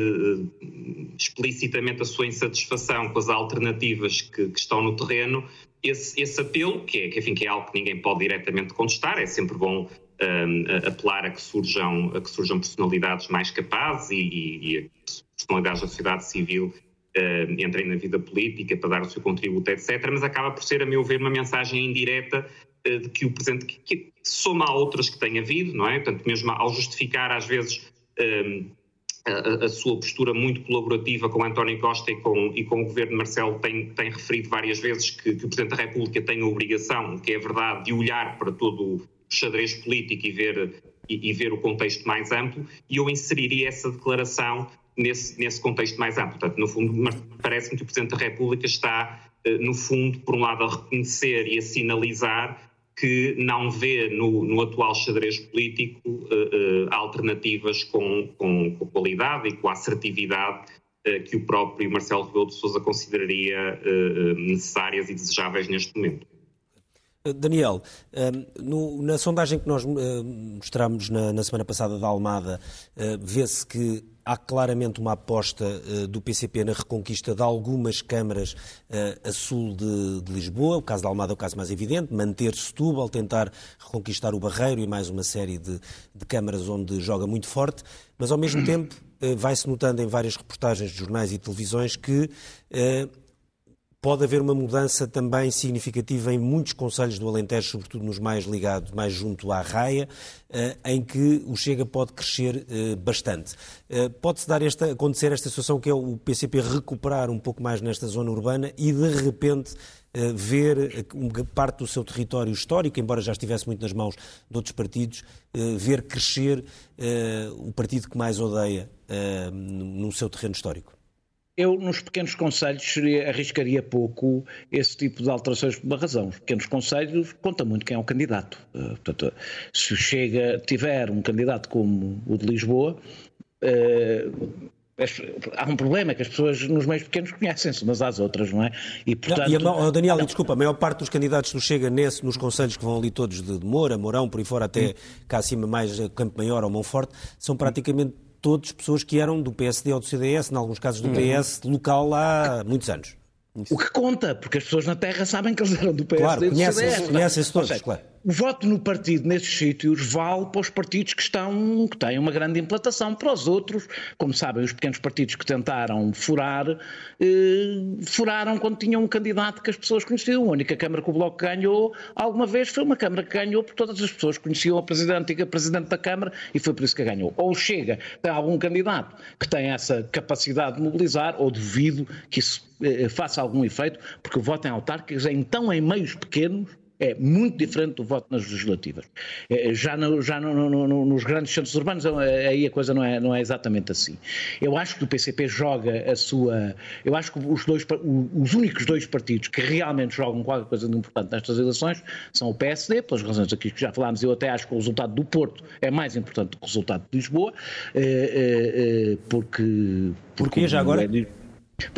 explicitamente a sua insatisfação com as alternativas que, que estão no terreno, esse, esse apelo, que é, que, enfim, que é algo que ninguém pode diretamente contestar, é sempre bom um, apelar a que, surjam, a que surjam personalidades mais capazes e, e, e personalidades da sociedade civil uh, entrem na vida política para dar o seu contributo, etc. Mas acaba por ser, a meu ver, uma mensagem indireta uh, de que o presente que, que, soma a outras que tem havido, não é? Portanto, mesmo ao justificar às vezes um, a, a, sua postura muito colaborativa com António Costa e com, e com o governo de Marcelo tem, tem referido várias vezes que, que, o Presidente da República tem a obrigação, que é verdade, de olhar para todo xadrez político e ver, e, e ver o contexto mais amplo, e eu inseriria essa declaração nesse, nesse contexto mais amplo. Portanto, no fundo, parece-me que o Presidente da República está, eh, no fundo, por um lado, a reconhecer e a sinalizar que não vê no, no atual xadrez político uh, uh, alternativas com, com, com, qualidade e com assertividade que o próprio Marcelo Rebelo de Sousa consideraria necessárias e desejáveis neste momento. Daniel, no, na sondagem que nós mostramos na, na semana passada da Almada, vê-se que há claramente uma aposta do PCP na reconquista de algumas câmaras a sul de, Lisboa. O caso da Almada é o caso mais evidente. Manter Setúbal, tentar reconquistar o Barreiro e mais uma série de, câmaras onde joga muito forte. Mas, ao mesmo tempo, vai-se notando em várias reportagens de jornais e televisões que Pode haver uma mudança também significativa em muitos conselhos do Alentejo, sobretudo nos mais ligados, mais junto à raia, eh, em que o Chega pode crescer eh, bastante. Eh, pode-se dar esta, acontecer esta situação que é o PCP recuperar um pouco mais nesta zona urbana e, de repente, ver parte do seu território histórico, embora já estivesse muito nas mãos de outros partidos, ver crescer o partido que mais odeia no seu terreno histórico? Eu, nos pequenos conselhos, arriscaria pouco esse tipo de alterações por uma razão. Os pequenos conselhos conta muito quem é o candidato. Uh, portanto, se chega, tiver um candidato como o de Lisboa, uh, há um problema que as pessoas nos meios pequenos conhecem-se umas às outras, não é? E, portanto, não, e a, Daniel, não. desculpa, a maior parte dos candidatos do Chega nesse, nos conselhos que vão ali todos de Moura, Mourão, por aí fora, até hum. cá acima mais Campo Maior ou Monforte, são praticamente todos pessoas que eram do PSD ou do CDS, em alguns casos do uhum. PS, local há muitos anos. O que conta, porque as pessoas na Terra sabem que eles eram do PSD claro, e do conhecem, CDS. Conhecem-se todos, seja, claro. O voto no partido nesses sítios vale para os partidos que estão, que têm uma grande implantação. Para os outros, como sabem, os pequenos partidos que tentaram furar, eh, furaram quando tinham um candidato que as pessoas conheciam. A única Câmara que o Bloco ganhou alguma vez foi uma Câmara que ganhou porque todas as pessoas conheciam a presidente, a antiga Presidente da Câmara e foi por isso que ganhou. Ou chega, tem algum candidato que tem essa capacidade de mobilizar, ou duvido que isso eh, faça algum efeito, porque o voto em autárquicas é então em meios pequenos é muito diferente do voto nas legislativas. É, já, no, já no, no, nos grandes centros urbanos é, aí a coisa não é, não é exatamente assim. Eu acho que o PCP joga a sua. Eu acho que os, dois, os únicos dois partidos que realmente jogam qualquer coisa de importante nestas eleições são o PSD, pelas razões aqui que já falámos. Eu até acho que o resultado do Porto é mais importante do que o resultado de Lisboa, é, porque. Porque já agora?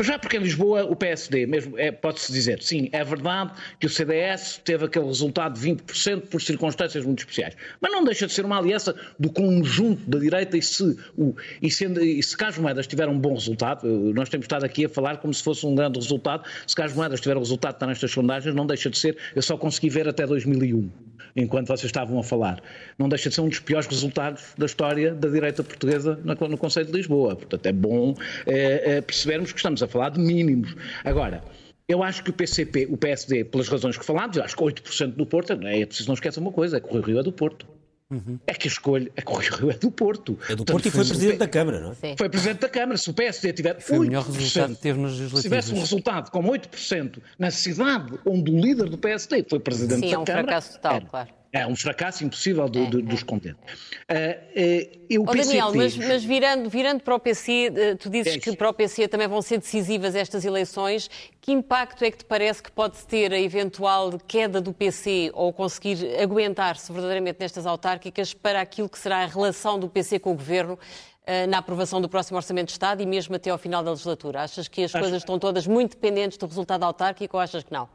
Já porque em Lisboa o PSD, mesmo é, pode-se dizer, sim, é verdade que o CDS teve aquele resultado de 20% por circunstâncias muito especiais. Mas não deixa de ser uma aliança do conjunto da direita e se, o, e sendo, e se Carlos Moedas tiver um bom resultado, nós temos estado aqui a falar como se fosse um grande resultado, se Carlos Moedas tiver o resultado que está nestas sondagens, não deixa de ser, eu só consegui ver até 2001 enquanto vocês estavam a falar. Não deixa de ser um dos piores resultados da história da direita portuguesa no Conselho de Lisboa. Portanto, é bom é, é, percebermos que estamos a falar de mínimos. Agora, eu acho que o PCP, o PSD, pelas razões que falámos, eu acho que 8% do Porto, é, é preciso não esquecer uma coisa, é que o Rio é do Porto. Uhum. É que a escolha, é que o Rio é do Porto. É do Porto Portanto, e foi Presidente da Câmara, não é? Sim. Foi Presidente da Câmara. Se o PSD tiver foi 8%, o melhor resultado que teve nas legislativas. Se tivesse um resultado com 8% na cidade onde o líder do PSD foi Presidente Sim, da é um Câmara... fracasso total, era, claro. É um fracasso impossível do, é, é. dos contentes. Uh, uh, oh, Daniel, mas, mas, virando, virando para o PC, uh, tu dizes é que para o PC também vão ser decisivas estas eleições. Que impacto é que te parece que pode ter a eventual queda do PC ou conseguir aguentar-se verdadeiramente nestas autárquicas para aquilo que será a relação do PC com o Governo? Uh, na aprovação do próximo Orçamento de Estado e mesmo até ao final da legislatura? Achas que as Acho... coisas estão todas muito dependentes do resultado autárquico ou achas que não?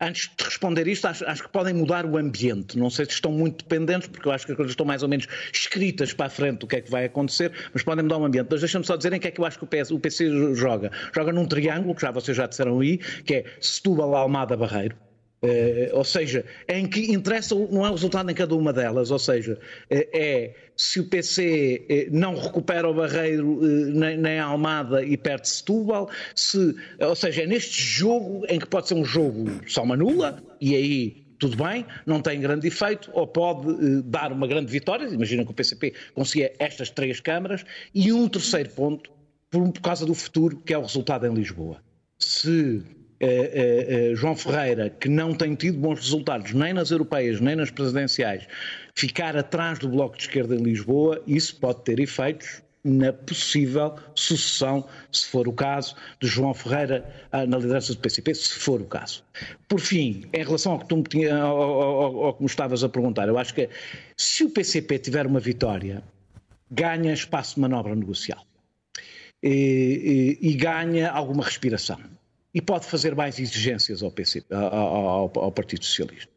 Antes de responder isto, acho, acho, que podem mudar o ambiente. Não sei se estão muito dependentes, porque eu acho que as coisas estão mais ou menos escritas para a frente do que é que vai acontecer, mas podem mudar o ambiente. Mas deixa-me só dizer em que é que eu acho que o, o PC joga. Joga num triângulo, que já vocês já disseram aí, que é Setúbal, Almada, Barreiro. Uh, ou seja, em que interessa não é o resultado em cada uma delas, ou seja, uh, é se o PC uh, não recupera o Barreiro nem, nem, a Almada e perde Setúbal, se, ou seja, é neste jogo em que pode ser um jogo só uma nula, e aí tudo bem, não tem grande efeito, ou pode dar uma grande vitória, imagina que o PCP consiga estas três câmaras, e um terceiro ponto, por, por causa do futuro, que é o resultado em Lisboa. Se uh, uh, João Ferreira, que não tem tido bons resultados nem nas europeias nem nas presidenciais, ficar atrás do Bloco de Esquerda em Lisboa, isso pode ter efeitos na possível sucessão, se for o caso, de João Ferreira na liderança do PCP, se for o caso. Por fim, em relação ao que, tu me, tinha, ao, ao, ao que me estavas a perguntar, eu acho que se o PCP tiver uma vitória, ganha espaço de manobra negocial e, e, e ganha alguma respiração e pode fazer mais exigências ao, PC, ao, ao, Partido Socialista.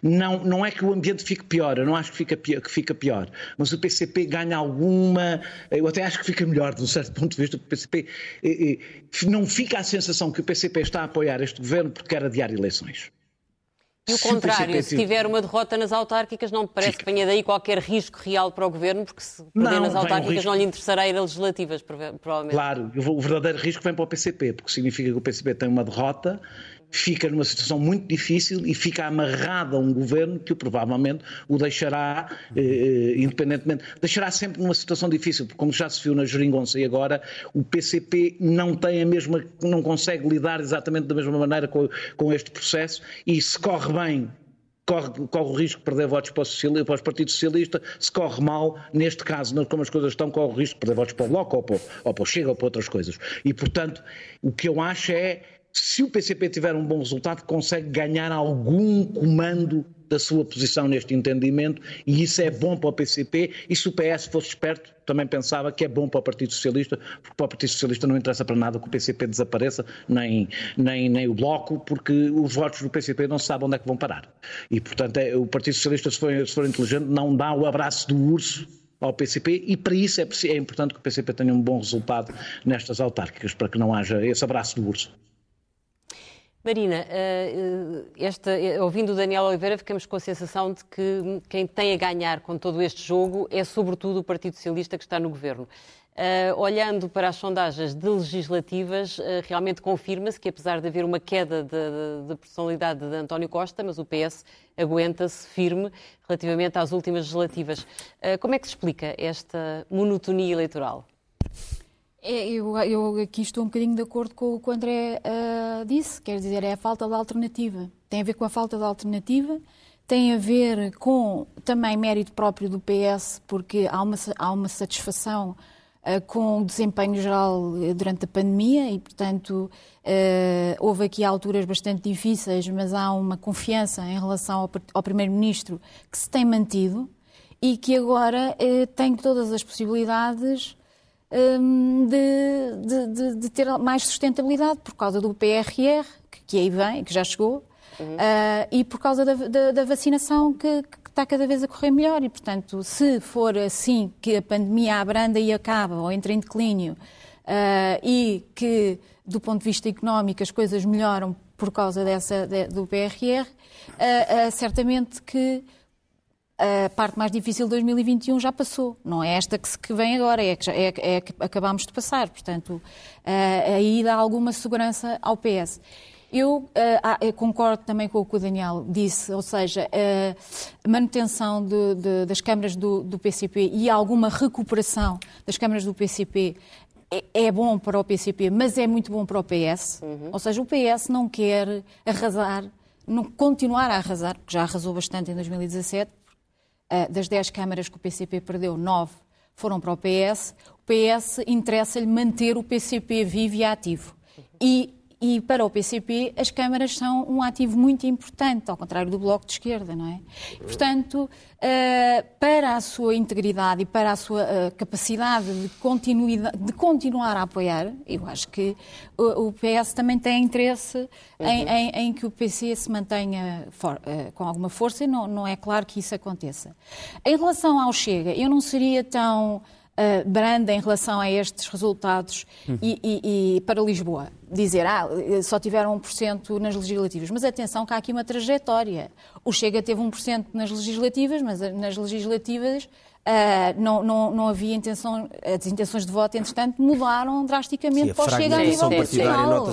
Não, não é que o ambiente fique pior, eu não acho que fica, pior, que fica pior, mas o PCP ganha alguma. Eu até acho que fica melhor, de um certo ponto de vista, porque o PCP. Eh, eh, não fica a sensação que o PCP está a apoiar este governo porque quer adiar eleições. E o contrário, se tiver uma derrota nas autárquicas, não me parece Fica. que venha daí qualquer risco real para o governo, porque se perder não, nas autárquicas um não lhe interessará ir a legislativas, provavelmente. Claro, o verdadeiro risco vem para o PCP, porque significa que o PCP tem uma derrota fica numa situação muito difícil e fica amarrado a um governo que provavelmente o deixará, eh, eh, independentemente, deixará sempre numa situação difícil, porque como já se viu na Jeringonça e agora, o PCP não tem a mesma, não consegue lidar exatamente da mesma maneira com, com este processo e se corre bem corre, corre o risco de perder votos para o, para o Partido Socialista, se corre mal, neste caso, como as coisas estão, corre o risco de perder votos para o Bloco ou para, ou para o Chega ou para outras coisas. E, portanto, o que eu acho é se o PCP tiver um bom resultado, consegue ganhar algum comando da sua posição neste entendimento e isso é bom para o PCP e se o PS fosse esperto também pensava que é bom para o Partido Socialista porque para o Partido Socialista não interessa para nada que o PCP desapareça nem, nem, nem o Bloco porque os votos do PCP não se sabe onde é que vão parar. E portanto é, o Partido Socialista se for, se for inteligente não dá o abraço do urso ao PCP e para isso é, é importante que o PCP tenha um bom resultado nestas autárquicas para que não haja esse abraço do urso Marina, esta, ouvindo o Daniel Oliveira, ficamos com a sensação de que quem tem a ganhar com todo este jogo é sobretudo o Partido Socialista que está no governo. Olhando para as sondagens de legislativas, realmente confirma-se que, apesar de haver uma queda de, de, de personalidade de António Costa, mas o PS aguenta-se firme relativamente às últimas legislativas. Como é que se explica esta monotonia eleitoral? É, eu, eu, aqui estou um bocadinho de acordo com o que o André disse, quer dizer, é a falta de alternativa. Tem a ver com a falta de alternativa, tem a ver com também mérito próprio do PS, porque há uma, há uma satisfação eh, com o desempenho geral eh, durante a pandemia e, portanto, eh, houve aqui alturas bastante difíceis, mas há uma confiança em relação ao Primeiro-Ministro que se tem mantido e que agora tem todas as possibilidades de, de, de, de, ter mais sustentabilidade por causa do PRR, que aí vem, que já chegou, uhum. uh, e por causa da, da, da vacinação que, está cada vez a correr melhor e, portanto, se for assim que a pandemia abranda e acaba ou entra em declínio uh, e que, do ponto de vista económico, as coisas melhoram por causa dessa, de, do PRR, uh, uh, certamente que a parte mais difícil de 2021 já passou. Não é esta que, se, que vem agora, é que, é, é que acabámos de passar. Portanto, aí dá alguma segurança ao PS. Eu, uh, eu, concordo também com o que o Daniel disse, ou seja, a manutenção de, de, das câmaras do, do, PCP e alguma recuperação das câmaras do PCP é, é, bom para o PCP, mas é muito bom para o PS. Uhum. Ou seja, o PS não quer arrasar, não continuar a arrasar, porque já arrasou bastante em 2017. Uh, das 10 câmaras que o PCP perdeu, 9 foram para o PS. O PS interessa-lhe manter o PCP vivo e ativo. E e para o PCP, as câmaras são um ativo muito importante, ao contrário do Bloco de Esquerda, não é? Portanto, eh, para a sua integridade e para a sua eh, capacidade de, de continuar a apoiar, eu acho que o PS também tem interesse em, uhum. em, em que o PC se mantenha for, eh, com alguma força e não, não é claro que isso aconteça. Em relação ao Chega, eu não seria tão uh, branda em relação a estes resultados uhum. e, e, e, para Lisboa. Dizer, ah, só tiveram 1% nas legislativas. Mas atenção que há aqui uma trajetória. O Chega teve 1% nas legislativas, mas nas legislativas Uh, não, não, não, havia intenção, as intenções de voto, entretanto, mudaram drasticamente Sim, para o Chega a nível nacional.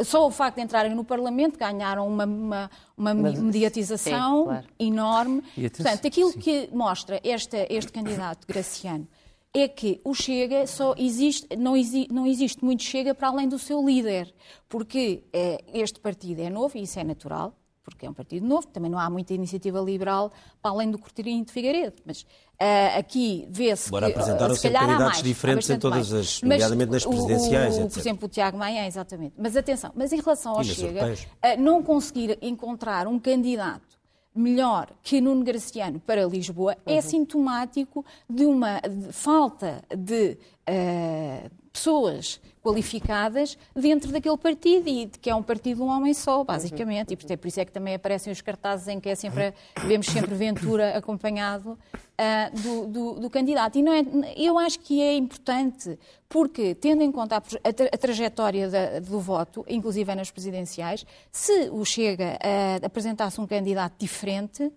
Só o facto de entrarem no Parlamento ganharam uma, uma, uma mediatização Sim, claro. enorme. Portanto, aquilo Sim. que mostra este, este candidato Graciano é que o Chega só existe, não, exi, não existe muito Chega para além do seu líder, porque é, este partido é novo e isso é natural, porque é um partido novo, também não há muita iniciativa liberal para além do Corteirinho de Figueiredo, mas uh, aqui vê-se que apresentaram uh, se candidatos diferentes em todas mais. as, nomeadamente nas presidenciais, o, o, Por exemplo, o Tiago Maia, exatamente. Mas atenção, mas em relação ao Chega, uh, não conseguir encontrar um candidato melhor que Nuno Graciano para Lisboa é uhum. é sintomático de uma falta de uh, pessoas qualificadas dentro daquele partido e que é um partido de um homem só, basicamente. E por isso é que também aparecem os cartazes em que é sempre, vemos sempre Ventura acompanhado uh, do, do, do, candidato. E não é, eu acho que é importante, porque, tendo em conta a, a, a trajetória da, do voto, inclusive nas presidenciais, se o Chega uh, apresentasse um candidato diferente, uh,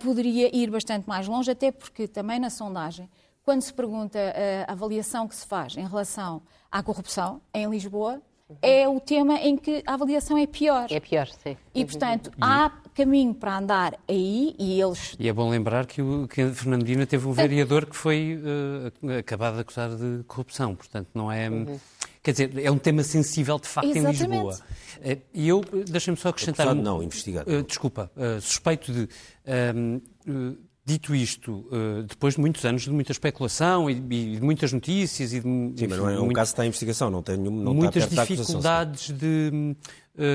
poderia ir bastante mais longe, até porque também na sondagem quando se pergunta a avaliação que se faz em relação à corrupção em Lisboa, é o tema em que a avaliação é pior. É pior, sim. E, portanto, há caminho para andar aí e eles... E é bom lembrar que, o, que a Fernandina teve um vereador que foi uh, acabado de acusar de corrupção, portanto, não é... Uhum. Quer dizer, é um tema sensível, de facto, Exatamente. em Lisboa. Eh, e eu, deixem-me só acrescentar... Acusado, um, não, investigado. Uh, desculpa, uh, suspeito de... Dito isto, eh, depois de muitos anos de muita especulação e de muitas notícias e de, Sim, enfim, mas não é um muito, caso que está em investigação, não tem nenhum, não muitas está dificuldades de, eh,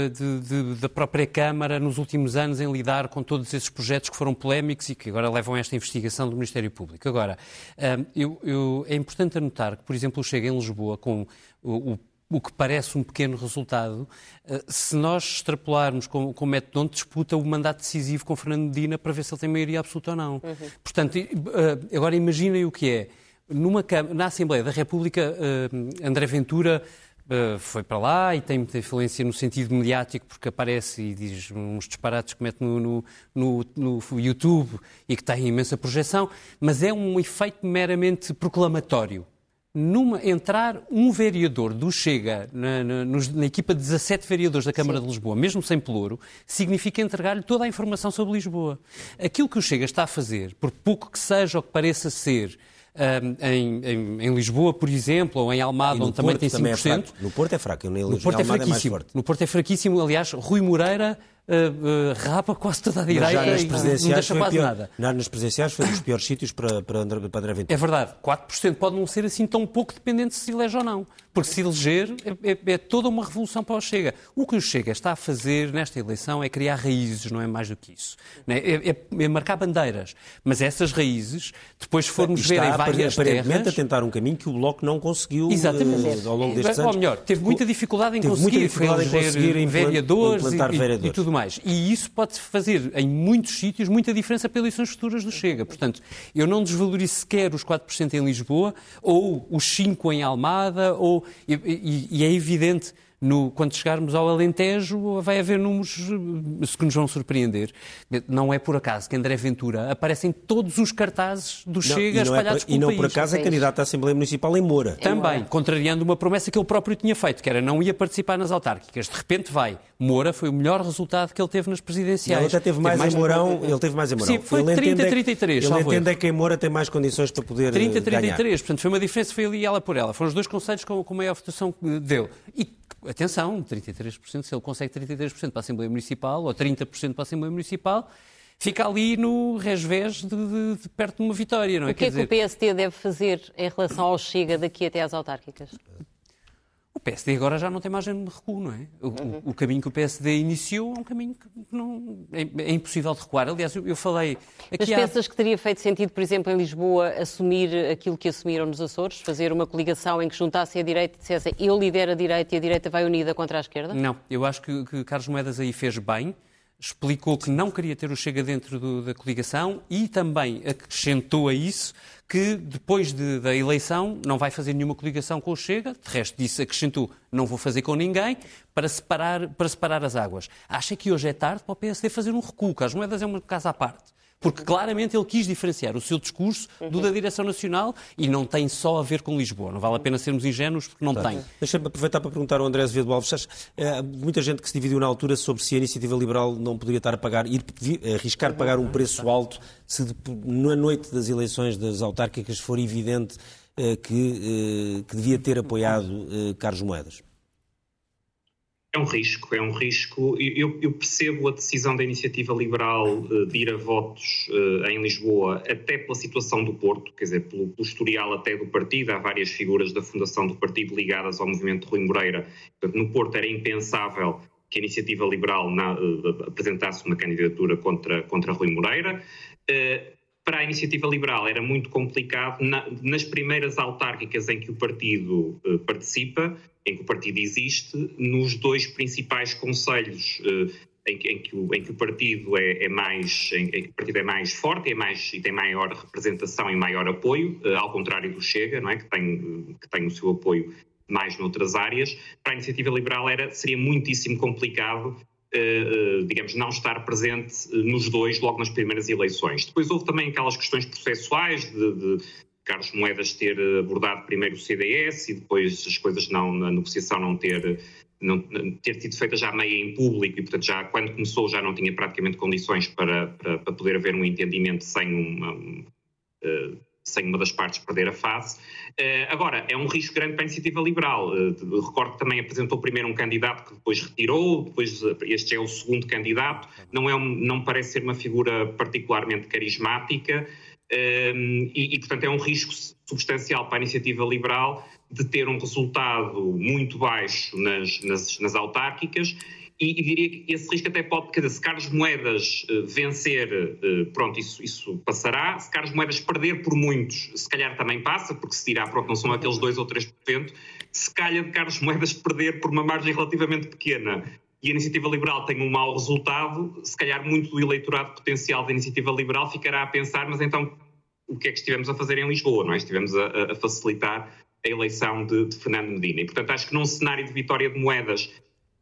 de, de, da própria Câmara nos últimos anos em lidar com todos esses projetos que foram polémicos e que agora levam a esta investigação do Ministério Público. Agora, eh, eu, eu, é importante anotar que, por exemplo, o Chega em Lisboa com o, o o que parece um pequeno resultado, eh, se nós extrapolarmos com, com o método onde disputa o mandato decisivo com Fernando Medina para ver se ele tem maioria absoluta ou não. Uhum. Portanto, eh, agora imaginem o que é. Numa, na Assembleia da República, eh, André Ventura Uh, foi para lá e tem muita influência no sentido mediático porque aparece e diz uns disparates que mete no, no, no, no, YouTube e que tem imensa projeção, mas é um efeito meramente proclamatório. Numa, entrar um vereador do Chega na, na, na, equipa de 17 vereadores da Câmara Sim. de Lisboa, mesmo sem pelouro, significa entregar-lhe toda a informação sobre Lisboa. Aquilo que o Chega está a fazer, por pouco que seja ou que pareça ser, em, em, em, Lisboa, por exemplo, ou em Almada, onde também tem 5%. É no Porto é fraco, no Porto é fraquíssimo. É no Porto é fraquíssimo. Aliás, Rui Moreira uh, rapa quase toda a direita e não deixa quase pior, nada. Nas presidenciais foi um dos piores sítios para, para, André, para André Ventura. É verdade, 4% pode não ser assim tão pouco dependente se elege ou não. Porque se eleger é, é, é, toda uma revolução para o Chega. O que o Chega está a fazer nesta eleição é criar raízes, não é mais do que isso. É, é, é marcar bandeiras. Mas essas raízes, depois formos ver em várias aparentemente terras... a tentar um caminho que o Bloco não conseguiu uh, ao longo destes anos. Ou melhor, teve muita dificuldade em conseguir, dificuldade em conseguir vereadores, e, vereadores. E, e tudo mais. E isso pode fazer, em muitos sítios, muita diferença para eleições futuras do Chega. Portanto, eu não desvalorizo sequer os 4% em Lisboa, ou os 5% em Almada, ou, e, e, e é evidente no, quando chegarmos ao Alentejo, vai haver números eh, que nos vão surpreender. Não é por acaso que André Ventura aparece em todos os cartazes do não, Chega e não espalhados é por, E não país. por acaso é candidato à Assembleia Municipal em Moura. Também, contrariando uma promessa que ele próprio tinha feito, que era não ia participar nas autárquicas. De repente vai. Moura foi o melhor resultado que ele teve nas presidenciais. Ele até teve mais, teve mais em Mourão. Ele teve mais em Mourão. Sim, foi 30-33. Ele entende é que em Moura tem mais condições para poder 30-33. Portanto, foi uma diferença, foi ali ela por ela. Foram os dois conselhos com, com maior votação dele. E atenção, 33%, se ele consegue 33% para a Assembleia Municipal ou 30% para a Assembleia Municipal, fica ali no resvés de, de, de, perto de uma vitória, não é? O que é que dizer... o PSD deve fazer em relação ao Chega daqui até às autárquicas? O PSD agora já não tem margem de recuo, não é? O, uhum. o, o caminho que o PSD iniciou é um caminho que não, é, é impossível de recuar. Aliás, eu, eu falei. Mas pensas há... que teria feito sentido, por exemplo, em Lisboa, assumir aquilo que assumiram nos Açores? Fazer uma coligação em que juntasse a direita e dissesse eu lidero a direita e a direita vai unida contra a esquerda? Não, eu acho que, que Carlos Moedas aí fez bem explicou que não queria ter o Chega dentro do, da coligação e também acrescentou a isso que depois de, da eleição não vai fazer nenhuma coligação com o Chega, de resto disse, acrescentou, não vou fazer com ninguém, para separar, para separar as águas. Acha que hoje é tarde para o PSD fazer um recuo, as moedas é uma casa à parte porque claramente ele quis diferenciar o seu discurso do da direção nacional e não tem só a ver com Lisboa. Não vale a pena sermos ingênuos porque não tem. Deixa-me aproveitar para perguntar ao André Azevedo Alves. É, muita gente que se dividiu na altura sobre se a iniciativa liberal não poderia estar a pagar, ir arriscar pagar um preço alto se na noite das eleições das autárquicas for evidente eh, que, eh, que devia ter apoiado eh, Carlos Moedas. É um risco, é um risco. Eu, eu, percebo a decisão da iniciativa liberal uh, de ir a votos uh, em Lisboa, até pela situação do Porto, quer dizer, pelo, pelo, historial até do partido. Há várias figuras da fundação do partido ligadas ao movimento de Rui Moreira. Portanto, no Porto era impensável que a iniciativa liberal na, uh, apresentasse uma candidatura contra, contra Rui Moreira para a iniciativa liberal era muito complicado na, nas primeiras autárquicas em que o partido uh, participa, em que o partido existe, nos dois principais conselhos uh, em, em, que o, em, que o, partido é, é mais em, em, que o partido é mais forte é mais, e tem maior representação e maior apoio, uh, ao contrário do Chega, não é? que, tem, que tem o seu apoio mais noutras áreas. Para a iniciativa liberal era, seria muitíssimo complicado eh, eh, digamos, não estar presente eh, nos dois logo nas primeiras eleições. Depois houve também aquelas questões processuais de, de Carlos Moedas ter abordado primeiro o CDS e depois as coisas não, na negociação não ter, não, ter sido feita já meia em público e, portanto, já quando começou já não tinha praticamente condições para, para, para poder haver um entendimento sem uma, um, sem uma das partes perder a face. Uh, agora, é um risco grande para a iniciativa liberal. Uh, recordo que também apresentou primeiro um candidato que depois retirou, depois uh, este é o segundo candidato. Não, é um, não parece ser uma figura particularmente carismática e, e, portanto, é um risco substancial para a iniciativa liberal de ter um resultado muito baixo nas, nas, nas autárquicas e, e, diria que esse risco até pode, quer dizer, se Carlos Moedas uh, vencer, uh, pronto, isso, isso passará. Se Carlos Moedas perder por muitos, se calhar também passa, porque se dirá, pronto, não são aqueles 2 ou 3%. Se calhar Carlos Moedas perder por uma margem relativamente pequena e a Iniciativa Liberal tem um mau resultado, se calhar muito do eleitorado potencial da Iniciativa Liberal ficará a pensar, mas então o que é que estivemos a fazer em Lisboa, não é? Estivemos a, a facilitar a eleição de, de Fernando Medina. E, portanto, acho que num cenário de vitória de moedas,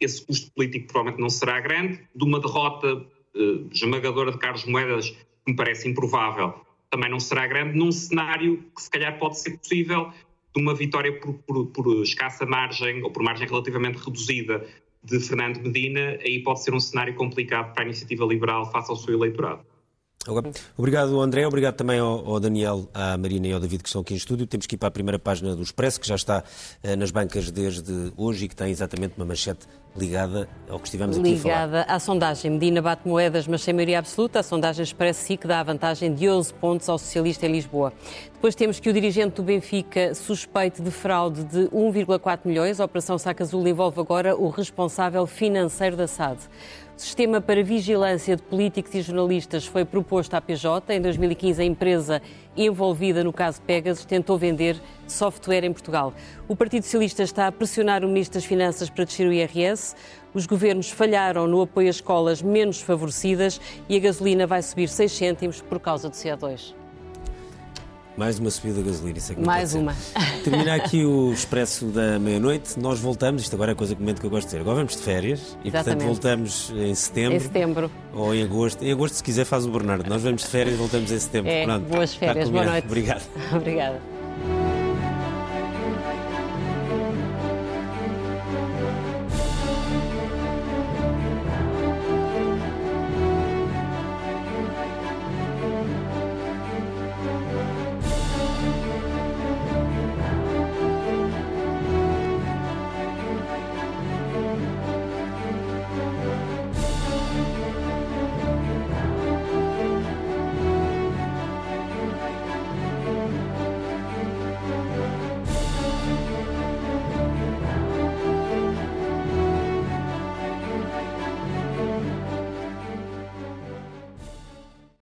esse custo político provavelmente não será grande. De uma derrota eh, esmagadora de Carlos Moedas, que me parece improvável, também não será grande. Num cenário que, se calhar, pode ser possível de uma vitória por, por, por escassa margem ou por margem relativamente reduzida de Fernando Medina, aí pode ser um cenário complicado para a iniciativa liberal face ao seu eleitorado. Obrigado, André. Obrigado também ao, Daniel, à Marina e ao David que estão aqui em estúdio. Temos que ir para a primeira página do Expresso, que já está eh, nas bancas desde hoje e que tem exatamente uma manchete ligada ao que estivemos aqui ligada a falar. Ligada à sondagem. Medina bate moedas, mas sem maioria absoluta. A sondagem Expresso que dá a vantagem de 11 pontos ao socialista em Lisboa. Depois temos que o dirigente do Benfica suspeito de fraude de 1,4 milhões. A Operação Saca Azul envolve agora o responsável financeiro da SAD. Sistema para vigilância de políticos e jornalistas foi proposto à PJ. Em 2015, a empresa envolvida no caso Pegasus tentou vender software em Portugal. O Partido Socialista está a pressionar o Ministro das Finanças para descer o IRS. Os governos falharam no apoio às escolas menos favorecidas e a gasolina vai subir 6 cêntimos por causa do CO2. Mais uma subida da gasolina, isso é que Mais uma. Termina aqui o Expresso da meia-noite. Nós voltamos, isto agora é a coisa que eu gosto de dizer. Agora vamos de férias e, Exatamente. portanto, voltamos em setembro. Em setembro. Ou em agosto. Em agosto, se quiser, faz o Bernardo. Nós vamos de férias e voltamos em setembro. É, Pronto, boas férias, boa noite. Obrigado. Obrigada.